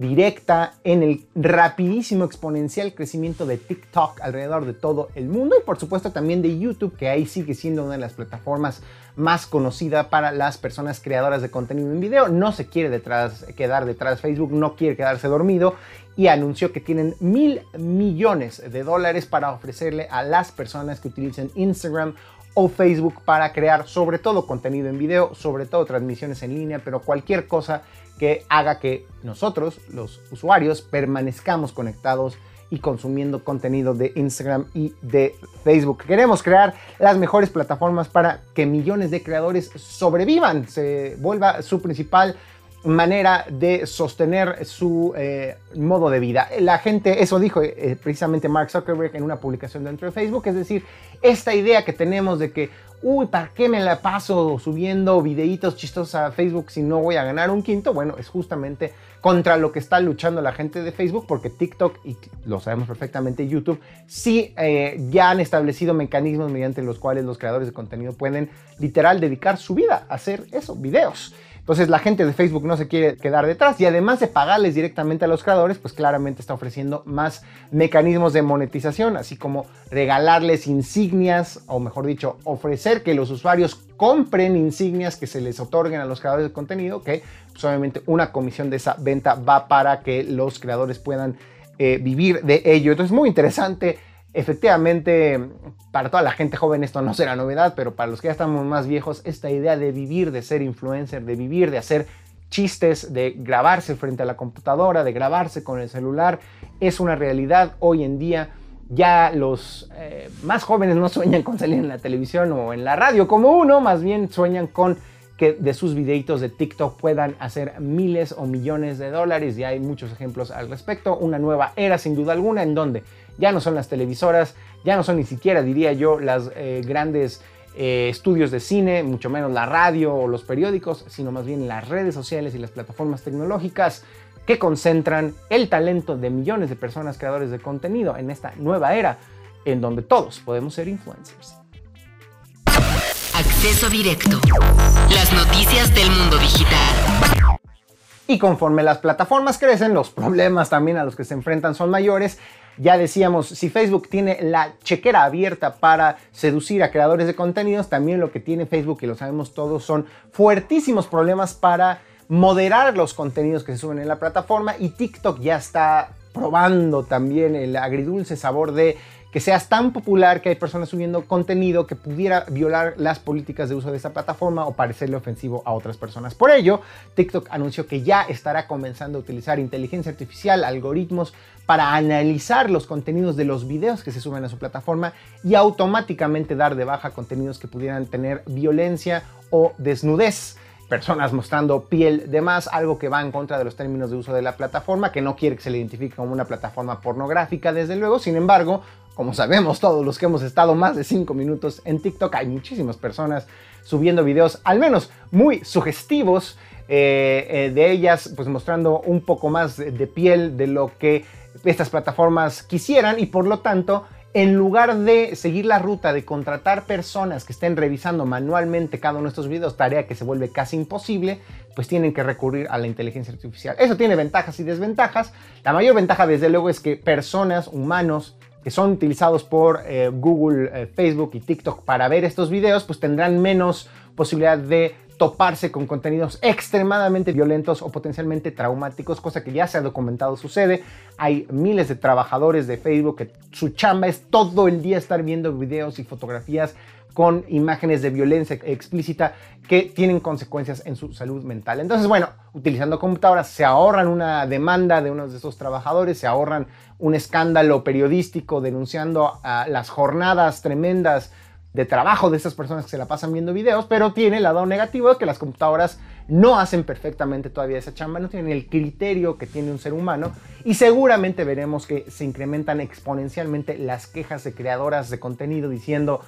directa en el rapidísimo exponencial crecimiento de TikTok alrededor de todo el mundo y por supuesto también de YouTube, que ahí sigue siendo una de las plataformas más conocida para las personas creadoras de contenido en video. No se quiere detrás, quedar detrás Facebook, no quiere quedarse dormido y anunció que tienen mil millones de dólares para ofrecerle a las personas que utilicen Instagram o Facebook para crear sobre todo contenido en video, sobre todo transmisiones en línea, pero cualquier cosa que haga que nosotros, los usuarios, permanezcamos conectados y consumiendo contenido de Instagram y de Facebook. Queremos crear las mejores plataformas para que millones de creadores sobrevivan, se vuelva su principal manera de sostener su eh, modo de vida. La gente, eso dijo eh, precisamente Mark Zuckerberg en una publicación dentro de Facebook, es decir, esta idea que tenemos de que, uy, ¿para qué me la paso subiendo videitos chistosos a Facebook si no voy a ganar un quinto? Bueno, es justamente contra lo que está luchando la gente de Facebook, porque TikTok, y lo sabemos perfectamente, YouTube, sí eh, ya han establecido mecanismos mediante los cuales los creadores de contenido pueden literal dedicar su vida a hacer eso, videos. Entonces la gente de Facebook no se quiere quedar detrás y además de pagarles directamente a los creadores, pues claramente está ofreciendo más mecanismos de monetización, así como regalarles insignias, o mejor dicho, ofrecer que los usuarios compren insignias que se les otorguen a los creadores de contenido, que pues obviamente una comisión de esa venta va para que los creadores puedan eh, vivir de ello. Entonces muy interesante Efectivamente, para toda la gente joven esto no será novedad, pero para los que ya estamos más viejos, esta idea de vivir, de ser influencer, de vivir, de hacer chistes, de grabarse frente a la computadora, de grabarse con el celular, es una realidad hoy en día. Ya los eh, más jóvenes no sueñan con salir en la televisión o en la radio como uno, más bien sueñan con que de sus videitos de TikTok puedan hacer miles o millones de dólares y hay muchos ejemplos al respecto. Una nueva era sin duda alguna en donde ya no son las televisoras, ya no son ni siquiera, diría yo, las eh, grandes eh, estudios de cine, mucho menos la radio o los periódicos, sino más bien las redes sociales y las plataformas tecnológicas que concentran el talento de millones de personas creadores de contenido en esta nueva era en donde todos podemos ser influencers. Acceso directo. Las noticias del mundo digital. Y conforme las plataformas crecen, los problemas también a los que se enfrentan son mayores ya decíamos, si Facebook tiene la chequera abierta para seducir a creadores de contenidos, también lo que tiene Facebook, y lo sabemos todos, son fuertísimos problemas para moderar los contenidos que se suben en la plataforma y TikTok ya está probando también el agridulce sabor de que seas tan popular que hay personas subiendo contenido que pudiera violar las políticas de uso de esa plataforma o parecerle ofensivo a otras personas. Por ello, TikTok anunció que ya estará comenzando a utilizar inteligencia artificial, algoritmos para analizar los contenidos de los videos que se suben a su plataforma y automáticamente dar de baja contenidos que pudieran tener violencia o desnudez personas mostrando piel de más, algo que va en contra de los términos de uso de la plataforma, que no quiere que se le identifique como una plataforma pornográfica, desde luego. Sin embargo, como sabemos todos los que hemos estado más de 5 minutos en TikTok, hay muchísimas personas subiendo videos, al menos muy sugestivos, eh, eh, de ellas pues mostrando un poco más de piel de lo que estas plataformas quisieran y por lo tanto en lugar de seguir la ruta de contratar personas que estén revisando manualmente cada uno de estos videos, tarea que se vuelve casi imposible, pues tienen que recurrir a la inteligencia artificial. Eso tiene ventajas y desventajas. La mayor ventaja, desde luego, es que personas, humanos, que son utilizados por eh, Google, eh, Facebook y TikTok para ver estos videos, pues tendrán menos posibilidad de toparse con contenidos extremadamente violentos o potencialmente traumáticos, cosa que ya se ha documentado sucede. Hay miles de trabajadores de Facebook que su chamba es todo el día estar viendo videos y fotografías con imágenes de violencia explícita que tienen consecuencias en su salud mental. Entonces, bueno, utilizando computadoras se ahorran una demanda de uno de esos trabajadores, se ahorran un escándalo periodístico denunciando a las jornadas tremendas de trabajo de estas personas que se la pasan viendo videos, pero tiene el lado negativo de que las computadoras no hacen perfectamente todavía esa chamba, no tienen el criterio que tiene un ser humano y seguramente veremos que se incrementan exponencialmente las quejas de creadoras de contenido diciendo,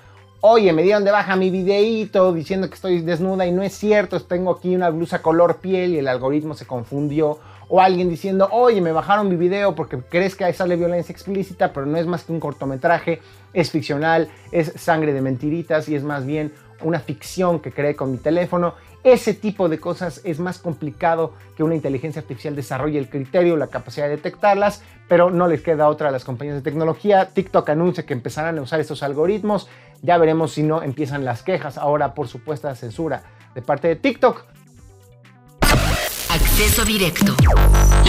oye, me dieron de baja mi videíto diciendo que estoy desnuda y no es cierto, tengo aquí una blusa color piel y el algoritmo se confundió. O alguien diciendo, oye, me bajaron mi video porque crees que ahí sale violencia explícita, pero no es más que un cortometraje, es ficcional, es sangre de mentiritas y es más bien una ficción que creé con mi teléfono. Ese tipo de cosas es más complicado que una inteligencia artificial desarrolle el criterio, la capacidad de detectarlas, pero no les queda otra a las compañías de tecnología. TikTok anuncia que empezarán a usar estos algoritmos. Ya veremos si no empiezan las quejas ahora por supuesta censura de parte de TikTok. Acceso directo.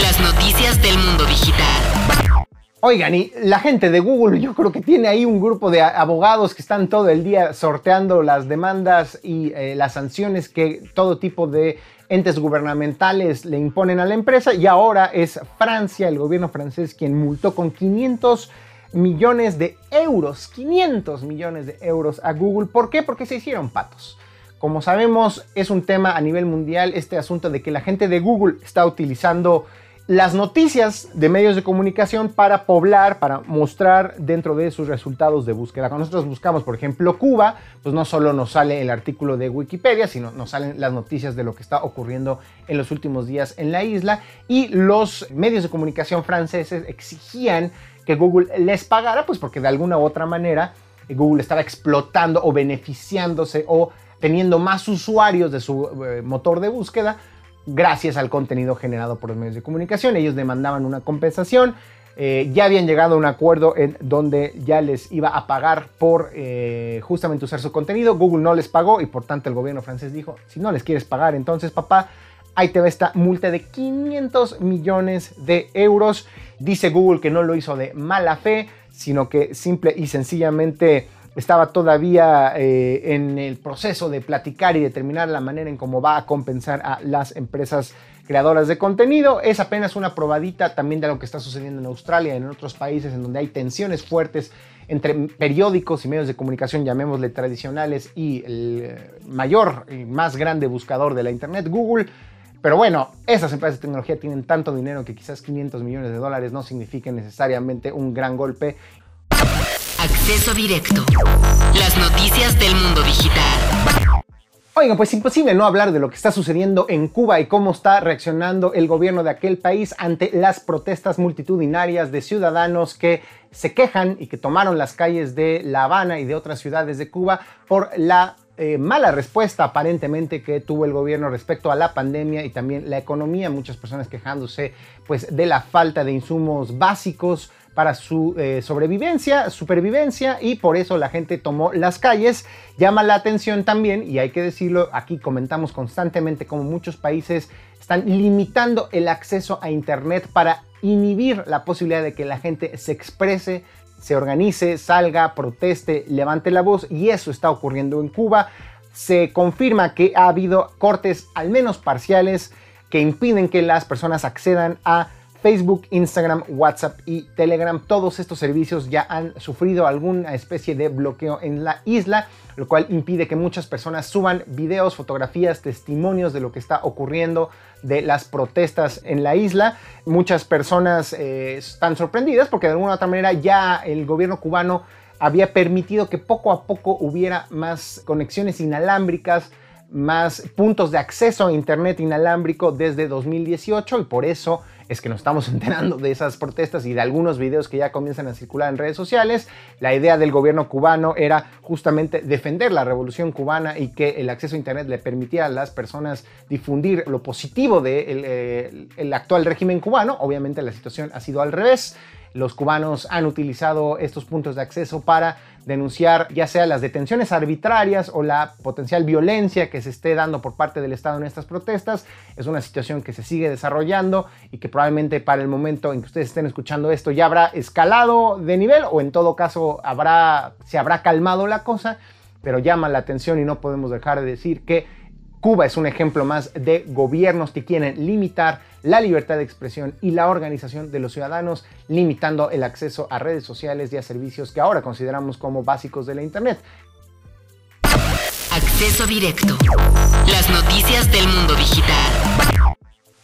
Las noticias del mundo digital. Oigan, y la gente de Google, yo creo que tiene ahí un grupo de abogados que están todo el día sorteando las demandas y eh, las sanciones que todo tipo de entes gubernamentales le imponen a la empresa. Y ahora es Francia, el gobierno francés, quien multó con 500 millones de euros, 500 millones de euros a Google. ¿Por qué? Porque se hicieron patos. Como sabemos, es un tema a nivel mundial este asunto de que la gente de Google está utilizando las noticias de medios de comunicación para poblar, para mostrar dentro de sus resultados de búsqueda. Cuando nosotros buscamos, por ejemplo, Cuba, pues no solo nos sale el artículo de Wikipedia, sino nos salen las noticias de lo que está ocurriendo en los últimos días en la isla. Y los medios de comunicación franceses exigían que Google les pagara, pues porque de alguna u otra manera Google estaba explotando o beneficiándose o teniendo más usuarios de su eh, motor de búsqueda gracias al contenido generado por los medios de comunicación. Ellos demandaban una compensación. Eh, ya habían llegado a un acuerdo en donde ya les iba a pagar por eh, justamente usar su contenido. Google no les pagó y por tanto el gobierno francés dijo, si no les quieres pagar, entonces papá, ahí te va esta multa de 500 millones de euros. Dice Google que no lo hizo de mala fe, sino que simple y sencillamente estaba todavía eh, en el proceso de platicar y determinar la manera en cómo va a compensar a las empresas creadoras de contenido. Es apenas una probadita también de lo que está sucediendo en Australia y en otros países en donde hay tensiones fuertes entre periódicos y medios de comunicación, llamémosle tradicionales, y el mayor y más grande buscador de la Internet, Google. Pero bueno, esas empresas de tecnología tienen tanto dinero que quizás 500 millones de dólares no signifiquen necesariamente un gran golpe Acceso directo. Las noticias del mundo digital. Oigan, pues imposible no hablar de lo que está sucediendo en Cuba y cómo está reaccionando el gobierno de aquel país ante las protestas multitudinarias de ciudadanos que se quejan y que tomaron las calles de La Habana y de otras ciudades de Cuba por la eh, mala respuesta aparentemente que tuvo el gobierno respecto a la pandemia y también la economía. Muchas personas quejándose pues de la falta de insumos básicos para su eh, sobrevivencia, supervivencia y por eso la gente tomó las calles. Llama la atención también, y hay que decirlo, aquí comentamos constantemente como muchos países están limitando el acceso a Internet para inhibir la posibilidad de que la gente se exprese, se organice, salga, proteste, levante la voz y eso está ocurriendo en Cuba. Se confirma que ha habido cortes al menos parciales que impiden que las personas accedan a Facebook, Instagram, WhatsApp y Telegram. Todos estos servicios ya han sufrido alguna especie de bloqueo en la isla, lo cual impide que muchas personas suban videos, fotografías, testimonios de lo que está ocurriendo de las protestas en la isla. Muchas personas eh, están sorprendidas porque de alguna u otra manera ya el gobierno cubano había permitido que poco a poco hubiera más conexiones inalámbricas, más puntos de acceso a Internet inalámbrico desde 2018 y por eso es que nos estamos enterando de esas protestas y de algunos videos que ya comienzan a circular en redes sociales. La idea del gobierno cubano era justamente defender la revolución cubana y que el acceso a Internet le permitiera a las personas difundir lo positivo del de el actual régimen cubano. Obviamente la situación ha sido al revés. Los cubanos han utilizado estos puntos de acceso para denunciar ya sea las detenciones arbitrarias o la potencial violencia que se esté dando por parte del Estado en estas protestas. Es una situación que se sigue desarrollando y que probablemente para el momento en que ustedes estén escuchando esto ya habrá escalado de nivel o en todo caso habrá, se habrá calmado la cosa, pero llama la atención y no podemos dejar de decir que Cuba es un ejemplo más de gobiernos que quieren limitar la libertad de expresión y la organización de los ciudadanos, limitando el acceso a redes sociales y a servicios que ahora consideramos como básicos de la Internet. acceso directo. Las noticias del mundo digital.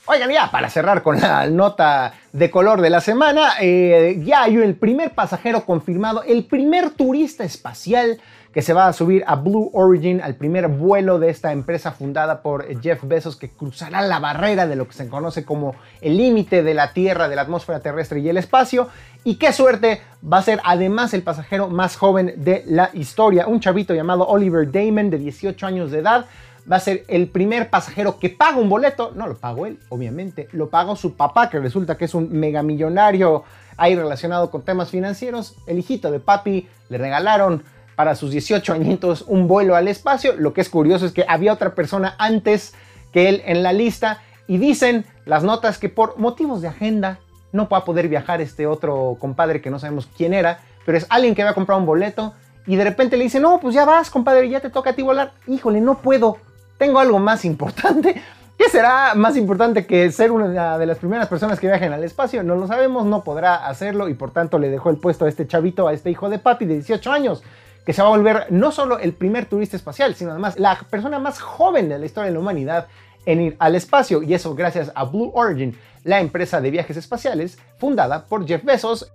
Oigan, ya para cerrar con la nota de color de la semana, eh, ya hay el primer pasajero confirmado, el primer turista espacial que se va a subir a Blue Origin, al primer vuelo de esta empresa fundada por Jeff Bezos, que cruzará la barrera de lo que se conoce como el límite de la Tierra, de la atmósfera terrestre y el espacio. Y qué suerte, va a ser además el pasajero más joven de la historia, un chavito llamado Oliver Damon, de 18 años de edad va a ser el primer pasajero que paga un boleto. No lo pago él, obviamente. Lo pagó su papá, que resulta que es un megamillonario ahí relacionado con temas financieros. El hijito de papi le regalaron para sus 18 añitos un vuelo al espacio. Lo que es curioso es que había otra persona antes que él en la lista. Y dicen las notas que por motivos de agenda no va a poder viajar este otro compadre que no sabemos quién era. Pero es alguien que había comprado un boleto. Y de repente le dice, no, pues ya vas, compadre, ya te toca a ti volar. Híjole, no puedo tengo algo más importante. ¿Qué será más importante que ser una de las primeras personas que viajen al espacio? No lo sabemos, no podrá hacerlo y por tanto le dejó el puesto a este chavito, a este hijo de papi de 18 años, que se va a volver no solo el primer turista espacial, sino además la persona más joven de la historia de la humanidad en ir al espacio y eso gracias a Blue Origin, la empresa de viajes espaciales fundada por Jeff Bezos.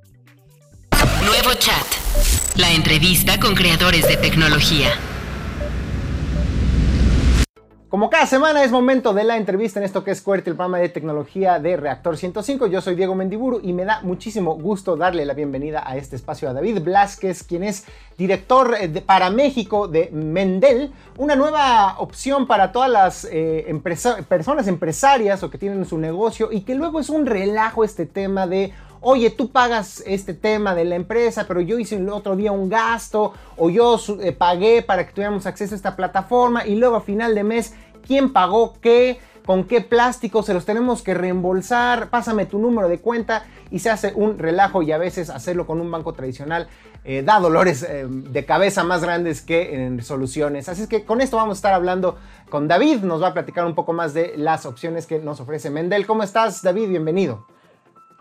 Nuevo chat. La entrevista con creadores de tecnología. Como cada semana es momento de la entrevista en esto que es QWERTY, el programa de tecnología de Reactor 105. Yo soy Diego Mendiburu y me da muchísimo gusto darle la bienvenida a este espacio a David Blasquez, quien es director eh, para México de Mendel, una nueva opción para todas las eh, personas empresarias o que tienen su negocio y que luego es un relajo este tema de oye, tú pagas este tema de la empresa, pero yo hice el otro día un gasto o yo eh, pagué para que tuviéramos acceso a esta plataforma y luego a final de mes quién pagó qué, con qué plástico, se los tenemos que reembolsar, pásame tu número de cuenta y se hace un relajo y a veces hacerlo con un banco tradicional eh, da dolores eh, de cabeza más grandes que en soluciones. Así es que con esto vamos a estar hablando con David, nos va a platicar un poco más de las opciones que nos ofrece Mendel. ¿Cómo estás David? Bienvenido.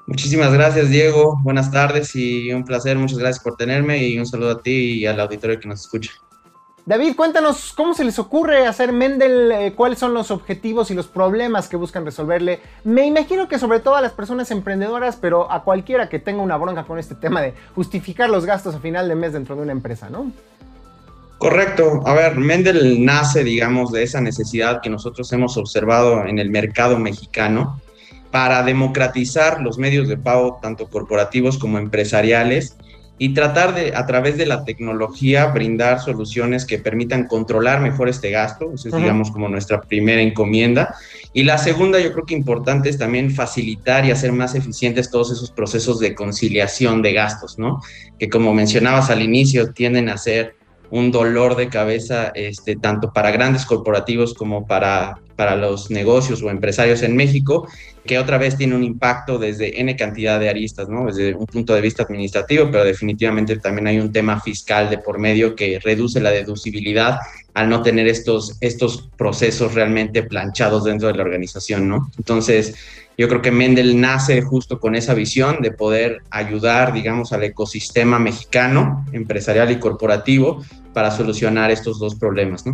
Muchísimas gracias Diego, buenas tardes y un placer, muchas gracias por tenerme y un saludo a ti y al auditorio que nos escucha. David, cuéntanos cómo se les ocurre hacer Mendel, eh, cuáles son los objetivos y los problemas que buscan resolverle. Me imagino que sobre todo a las personas emprendedoras, pero a cualquiera que tenga una bronca con este tema de justificar los gastos a final de mes dentro de una empresa, ¿no? Correcto. A ver, Mendel nace, digamos, de esa necesidad que nosotros hemos observado en el mercado mexicano para democratizar los medios de pago, tanto corporativos como empresariales, y tratar de, a través de la tecnología, brindar soluciones que permitan controlar mejor este gasto. Eso es, digamos, como nuestra primera encomienda. Y la segunda, yo creo que importante es también facilitar y hacer más eficientes todos esos procesos de conciliación de gastos, ¿no? Que como mencionabas al inicio, tienden a ser un dolor de cabeza este, tanto para grandes corporativos como para, para los negocios o empresarios en México, que otra vez tiene un impacto desde N cantidad de aristas, ¿no? desde un punto de vista administrativo, pero definitivamente también hay un tema fiscal de por medio que reduce la deducibilidad al no tener estos, estos procesos realmente planchados dentro de la organización. Entonces, yo creo que Mendel nace justo con esa visión de poder ayudar, digamos, al ecosistema mexicano, empresarial y corporativo, para solucionar estos dos problemas.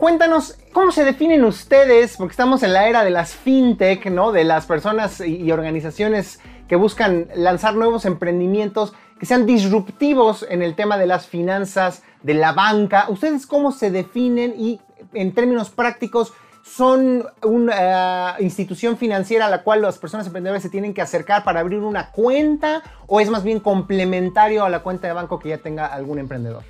Cuéntanos, ¿cómo se definen ustedes? Porque estamos en la era de las fintech, ¿no? De las personas y organizaciones que buscan lanzar nuevos emprendimientos que sean disruptivos en el tema de las finanzas, de la banca. ¿Ustedes cómo se definen y en términos prácticos son una eh, institución financiera a la cual las personas emprendedoras se tienen que acercar para abrir una cuenta o es más bien complementario a la cuenta de banco que ya tenga algún emprendedor?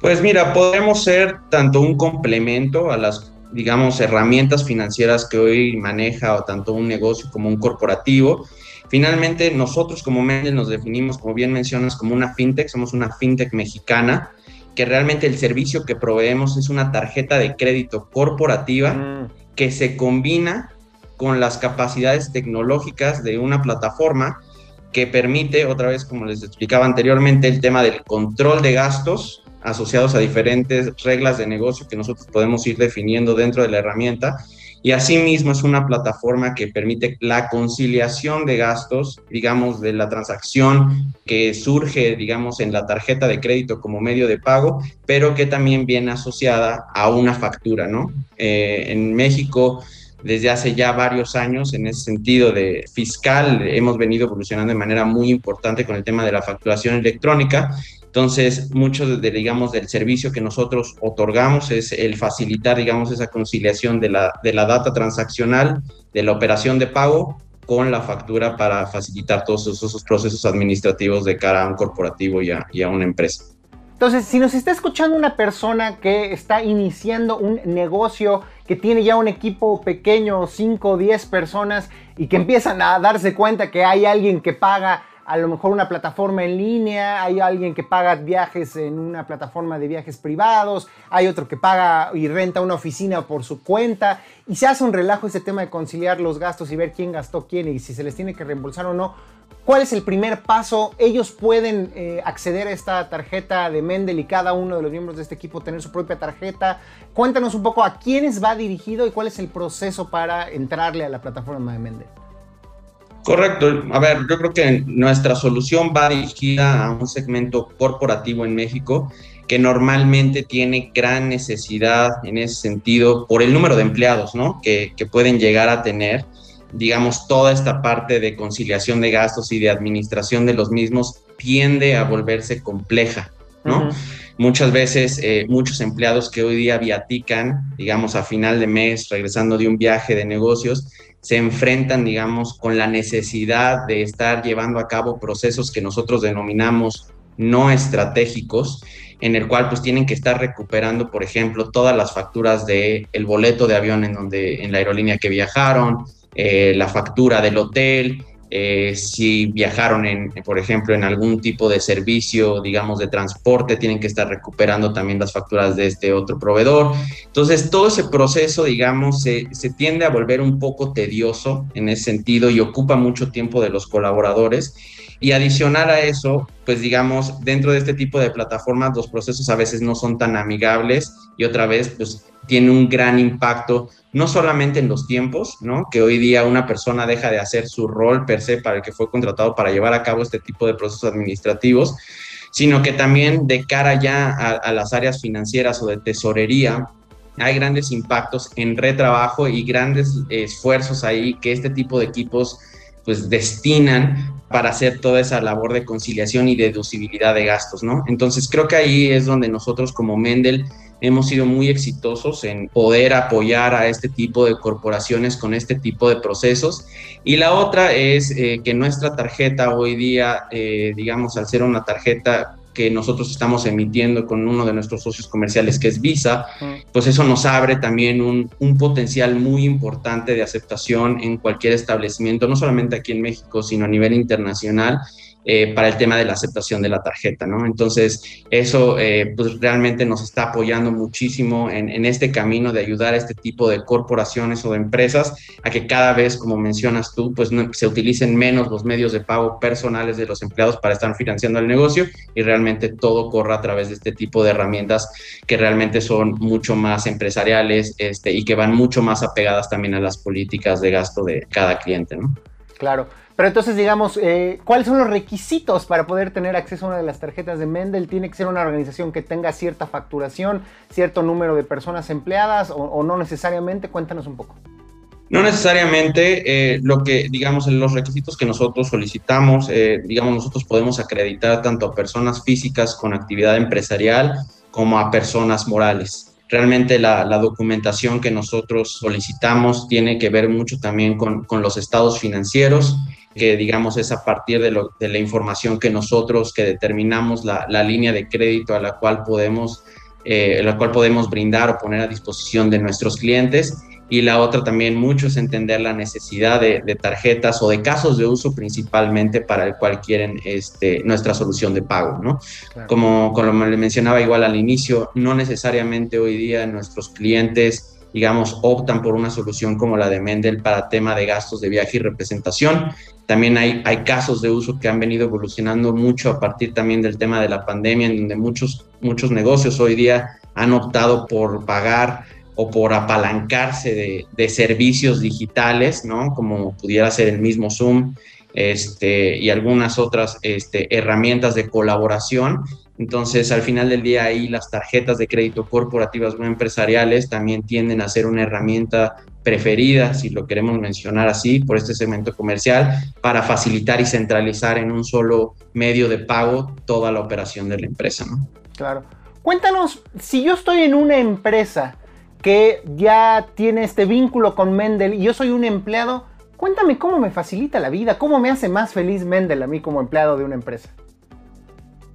Pues mira, podemos ser tanto un complemento a las, digamos, herramientas financieras que hoy maneja o tanto un negocio como un corporativo. Finalmente, nosotros como Mendel nos definimos, como bien mencionas, como una fintech, somos una fintech mexicana que realmente el servicio que proveemos es una tarjeta de crédito corporativa mm. que se combina con las capacidades tecnológicas de una plataforma que permite, otra vez como les explicaba anteriormente, el tema del control de gastos asociados a diferentes reglas de negocio que nosotros podemos ir definiendo dentro de la herramienta y asimismo es una plataforma que permite la conciliación de gastos, digamos, de la transacción que surge, digamos, en la tarjeta de crédito como medio de pago, pero que también viene asociada a una factura, ¿no? Eh, en México, desde hace ya varios años, en ese sentido de fiscal, hemos venido evolucionando de manera muy importante con el tema de la facturación electrónica entonces, mucho de, digamos, del servicio que nosotros otorgamos es el facilitar, digamos, esa conciliación de la, de la data transaccional, de la operación de pago con la factura para facilitar todos esos, procesos administrativos de cara a un corporativo y a, y a una empresa. Entonces, si nos está escuchando una persona que está iniciando un negocio, que tiene ya un equipo pequeño, 5 o 10 personas, y que empiezan a darse cuenta que hay alguien que paga a lo mejor una plataforma en línea, hay alguien que paga viajes en una plataforma de viajes privados, hay otro que paga y renta una oficina por su cuenta y se hace un relajo ese tema de conciliar los gastos y ver quién gastó quién y si se les tiene que reembolsar o no. ¿Cuál es el primer paso? Ellos pueden eh, acceder a esta tarjeta de Mendel y cada uno de los miembros de este equipo tener su propia tarjeta. Cuéntanos un poco a quiénes va dirigido y cuál es el proceso para entrarle a la plataforma de Mendel. Correcto. A ver, yo creo que nuestra solución va dirigida a un segmento corporativo en México que normalmente tiene gran necesidad en ese sentido por el número de empleados, ¿no? Que, pueden llegar a tener, digamos, toda esta parte de conciliación de gastos y de administración de los mismos tiende a volverse compleja, ¿no? Muchas veces, eh, muchos empleados que hoy día viatican, digamos, a final de mes, regresando de un viaje de negocios, se enfrentan, digamos, con la necesidad de estar llevando a cabo procesos que nosotros denominamos no estratégicos, en el cual pues tienen que estar recuperando, por ejemplo, todas las facturas de el boleto de avión en donde en la aerolínea que viajaron, eh, la factura del hotel, eh, si viajaron, en, por ejemplo, en algún tipo de servicio, digamos, de transporte, tienen que estar recuperando también las facturas de este otro proveedor. Entonces, todo ese proceso, digamos, se, se tiende a volver un poco tedioso en ese sentido y ocupa mucho tiempo de los colaboradores. Y adicional a eso, pues digamos, dentro de este tipo de plataformas los procesos a veces no son tan amigables y otra vez, pues tiene un gran impacto no solamente en los tiempos, ¿no? Que hoy día una persona deja de hacer su rol per se para el que fue contratado para llevar a cabo este tipo de procesos administrativos, sino que también de cara ya a, las áreas financieras o de tesorería, hay grandes impactos en retrabajo y grandes esfuerzos ahí que este tipo de equipos pues destinan para hacer toda esa labor de conciliación y deducibilidad de gastos, ¿no? Entonces creo que ahí es donde nosotros como Mendel hemos sido muy exitosos en poder apoyar a este tipo de corporaciones con este tipo de procesos. Y la otra es eh, que nuestra tarjeta hoy día, eh, digamos, al ser una tarjeta que nosotros estamos emitiendo con uno de nuestros socios comerciales que es Visa, pues eso nos abre también un, un, potencial muy importante de aceptación en cualquier establecimiento, no solamente aquí en México, sino a nivel internacional. Eh, para el tema de la aceptación de la tarjeta, ¿no? Entonces, eso eh, pues realmente nos está apoyando muchísimo en, en, este camino de ayudar a este tipo de corporaciones o de empresas a que cada vez, como mencionas tú, pues se utilicen menos los medios de pago personales de los empleados para estar financiando el negocio y realmente todo corra a través de este tipo de herramientas que realmente son mucho más empresariales este, y que van mucho más apegadas también a las políticas de gasto de cada cliente, ¿no? Claro. Pero entonces, digamos, eh, ¿cuáles son los requisitos para poder tener acceso a una de las tarjetas de Mendel? ¿Tiene que ser una organización que tenga cierta facturación, cierto número de personas empleadas o, no necesariamente? Cuéntanos un poco. No necesariamente eh, lo que, digamos, los requisitos que nosotros solicitamos, eh, digamos, nosotros podemos acreditar tanto a personas físicas con actividad empresarial como a personas morales. Realmente la, documentación que nosotros solicitamos tiene que ver mucho también con, con los estados financieros que digamos es a partir de, lo, de la información que nosotros que determinamos la, la, línea de crédito a la cual podemos eh, la cual podemos brindar o poner a disposición de nuestros clientes y la otra también mucho es entender la necesidad de, de, tarjetas o de casos de uso principalmente para el cual quieren este, nuestra solución de pago, ¿no? Como, como le mencionaba igual al inicio, no necesariamente hoy día nuestros clientes digamos, optan por una solución como la de Mendel para tema de gastos de viaje y representación. También hay, hay casos de uso que han venido evolucionando mucho a partir también del tema de la pandemia, en donde muchos, muchos negocios hoy día han optado por pagar o por apalancarse de, servicios digitales, ¿no? Como pudiera ser el mismo Zoom este, y algunas otras este, herramientas de colaboración. Entonces, al final del día, ahí las tarjetas de crédito corporativas o empresariales también tienden a ser una herramienta preferida, si lo queremos mencionar así, por este segmento comercial, para facilitar y centralizar en un solo medio de pago toda la operación de la empresa. ¿no? Claro. Cuéntanos, si yo estoy en una empresa que ya tiene este vínculo con Mendel y yo soy un empleado, cuéntame cómo me facilita la vida, cómo me hace más feliz Mendel a mí como empleado de una empresa.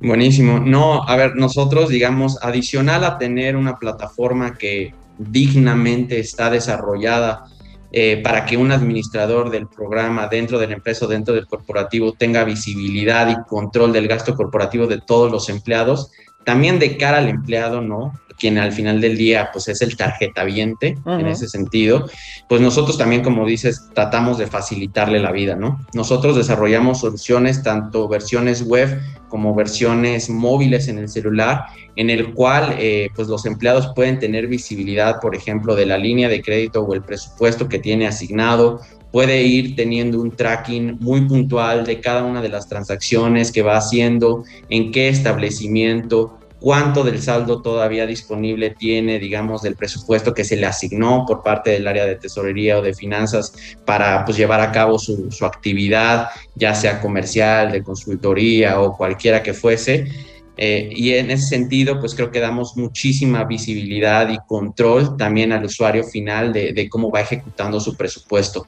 Buenísimo. No, a ver, nosotros, digamos, adicional a tener una plataforma que dignamente está desarrollada eh, para que un administrador del programa dentro de la empresa o dentro del corporativo tenga visibilidad y control del gasto corporativo de todos los empleados, también de cara al empleado, ¿no? quien al final del día pues es el tarjetaviente en ese sentido, pues nosotros también, como dices, tratamos de facilitarle la vida, ¿no? Nosotros desarrollamos soluciones, tanto versiones web como versiones móviles en el celular, en el cual eh, pues los empleados pueden tener visibilidad, por ejemplo, de la línea de crédito o el presupuesto que tiene asignado, puede ir teniendo un tracking muy puntual de cada una de las transacciones que va haciendo, en qué establecimiento, cuánto del saldo todavía disponible tiene, digamos, del presupuesto que se le asignó por parte del área de tesorería o de finanzas para pues, llevar a cabo su, su actividad, ya sea comercial, de consultoría o cualquiera que fuese. Eh, y en ese sentido, pues creo que damos muchísima visibilidad y control también al usuario final de, cómo va ejecutando su presupuesto.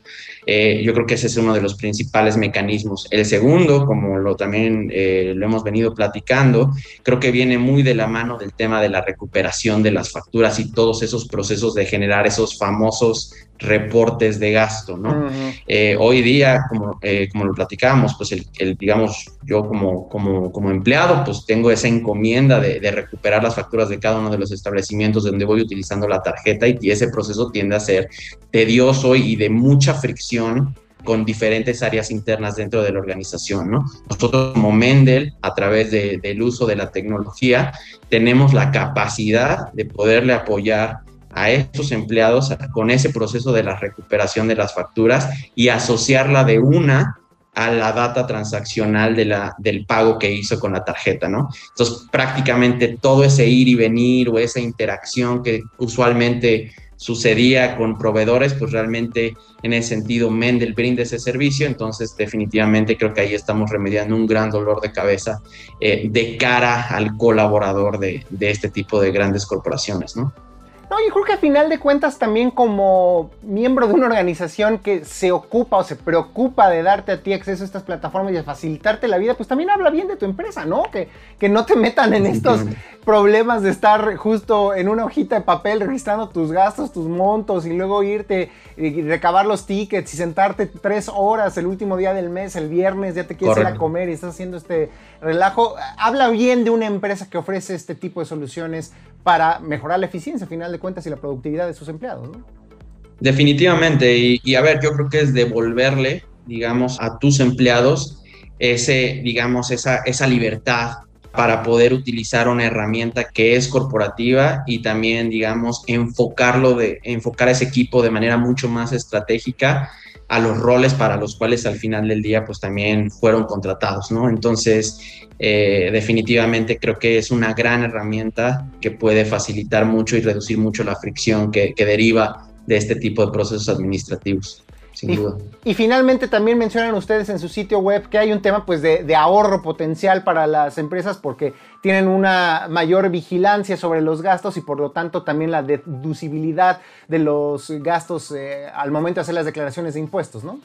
Eh, yo creo que ese es uno de los principales mecanismos. El segundo, como lo también eh, lo hemos venido platicando, creo que viene muy de la mano del tema de la recuperación de las facturas y todos esos procesos de generar esos famosos reportes de gasto, ¿no? hoy día, como, como lo platicábamos, pues el, digamos, yo como, como, como empleado, pues tengo esa encomienda de, recuperar las facturas de cada uno de los establecimientos donde voy utilizando la tarjeta y, ese proceso tiende a ser tedioso y de mucha fricción con diferentes áreas internas dentro de la organización, ¿no? Nosotros como Mendel, a través del uso de la tecnología, tenemos la capacidad de poderle apoyar a estos empleados con ese proceso de la recuperación de las facturas y asociarla de una a la data transaccional de la, del pago que hizo con la tarjeta, ¿no? Entonces, prácticamente todo ese ir y venir o esa interacción que usualmente sucedía con proveedores, pues realmente en ese sentido Mendel brinda ese servicio, entonces definitivamente creo que ahí estamos remediando un gran dolor de cabeza eh, de cara al colaborador de, de este tipo de grandes corporaciones, ¿no? No, yo creo que a final de cuentas también como miembro de una organización que se ocupa o se preocupa de darte a ti acceso a estas plataformas y de facilitarte la vida, pues también habla bien de tu empresa, ¿no? Que, que no te metan en estos problemas de estar justo en una hojita de papel registrando tus gastos, tus montos y luego irte y recabar los tickets y sentarte tres horas el último día del mes, el viernes, ya te quieres ir a comer y estás haciendo este relajo. Habla bien de una empresa que ofrece este tipo de soluciones para mejorar la eficiencia, a final de cuentas, y la productividad de sus empleados. Definitivamente, y, a ver, yo creo que es devolverle, digamos, a tus empleados ese, digamos, esa, esa libertad para poder utilizar una herramienta que es corporativa y también, digamos, enfocarlo de, enfocar a ese equipo de manera mucho más estratégica a los roles para los cuales al final del día pues también fueron contratados, ¿no? Entonces, eh, definitivamente creo que es una gran herramienta que puede facilitar mucho y reducir mucho la fricción que, que deriva de este tipo de procesos administrativos y, finalmente también mencionan ustedes en su sitio web que hay un tema pues de, ahorro potencial para las empresas porque tienen una mayor vigilancia sobre los gastos y por lo tanto también la deducibilidad de los gastos eh, al momento de hacer las declaraciones de impuestos, ¿no?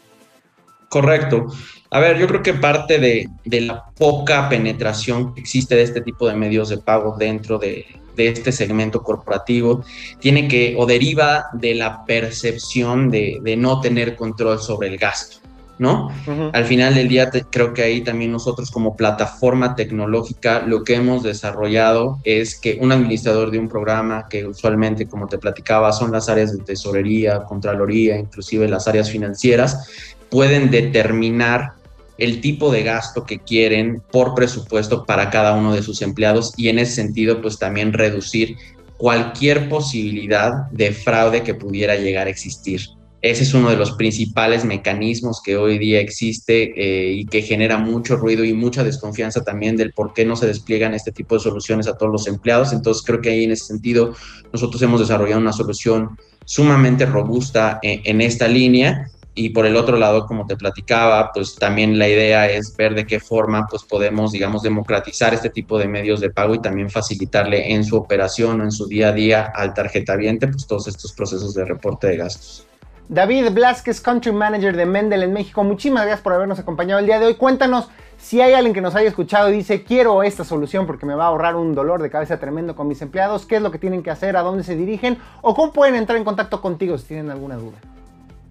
Correcto. A ver, yo creo que parte de, de, la poca penetración que existe de este tipo de medios de pago dentro de, de este segmento corporativo tiene que o deriva de la percepción de, no tener control sobre el gasto. ¿no? Al final del día creo que ahí también nosotros como plataforma tecnológica lo que hemos desarrollado es que un administrador de un programa que usualmente como te platicaba son las áreas de tesorería, contraloría, inclusive las áreas financieras, pueden determinar el tipo de gasto que quieren por presupuesto para cada uno de sus empleados y en ese sentido pues también reducir cualquier posibilidad de fraude que pudiera llegar a existir. Ese es uno de los principales mecanismos que hoy día existe eh, y que genera mucho ruido y mucha desconfianza también del por qué no se despliegan este tipo de soluciones a todos los empleados. Entonces creo que ahí en ese sentido nosotros hemos desarrollado una solución sumamente robusta en, en esta línea y por el otro lado, como te platicaba, pues también la idea es ver de qué forma pues podemos, digamos, democratizar este tipo de medios de pago y también facilitarle en su operación o en su día a día al tarjetaviente pues todos estos procesos de reporte de gastos. David Blasquez, Country Manager de Mendel en México, muchísimas gracias por habernos acompañado el día de hoy. Cuéntanos si hay alguien que nos haya escuchado y dice, quiero esta solución porque me va a ahorrar un dolor de cabeza tremendo con mis empleados, qué es lo que tienen que hacer, a dónde se dirigen o cómo pueden entrar en contacto contigo si tienen alguna duda.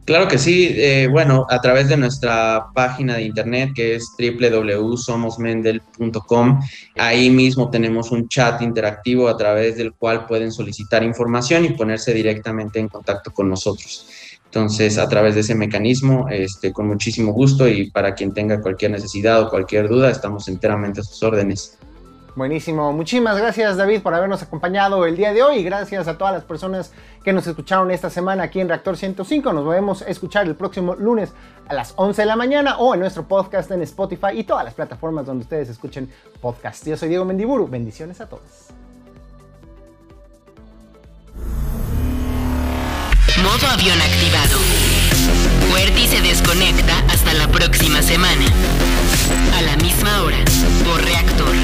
Claro que sí, eh, bueno, a través de nuestra página de internet que es www.somosmendel.com, ahí mismo tenemos un chat interactivo a través del cual pueden solicitar información y ponerse directamente en contacto con nosotros. Entonces, a través de ese mecanismo, este, con muchísimo gusto y para quien tenga cualquier necesidad o cualquier duda, estamos enteramente a sus órdenes. Buenísimo. Muchísimas gracias David por habernos acompañado el día de hoy gracias a todas las personas que nos escucharon esta semana aquí en Reactor 105. Nos volvemos a escuchar el próximo lunes a las 11 de la mañana o en nuestro podcast en Spotify y todas las plataformas donde ustedes escuchen podcast. Yo soy Diego Mendiburu. Bendiciones a todos. Modo avión activado. Fuerte se desconecta a la misma hora, por reactor.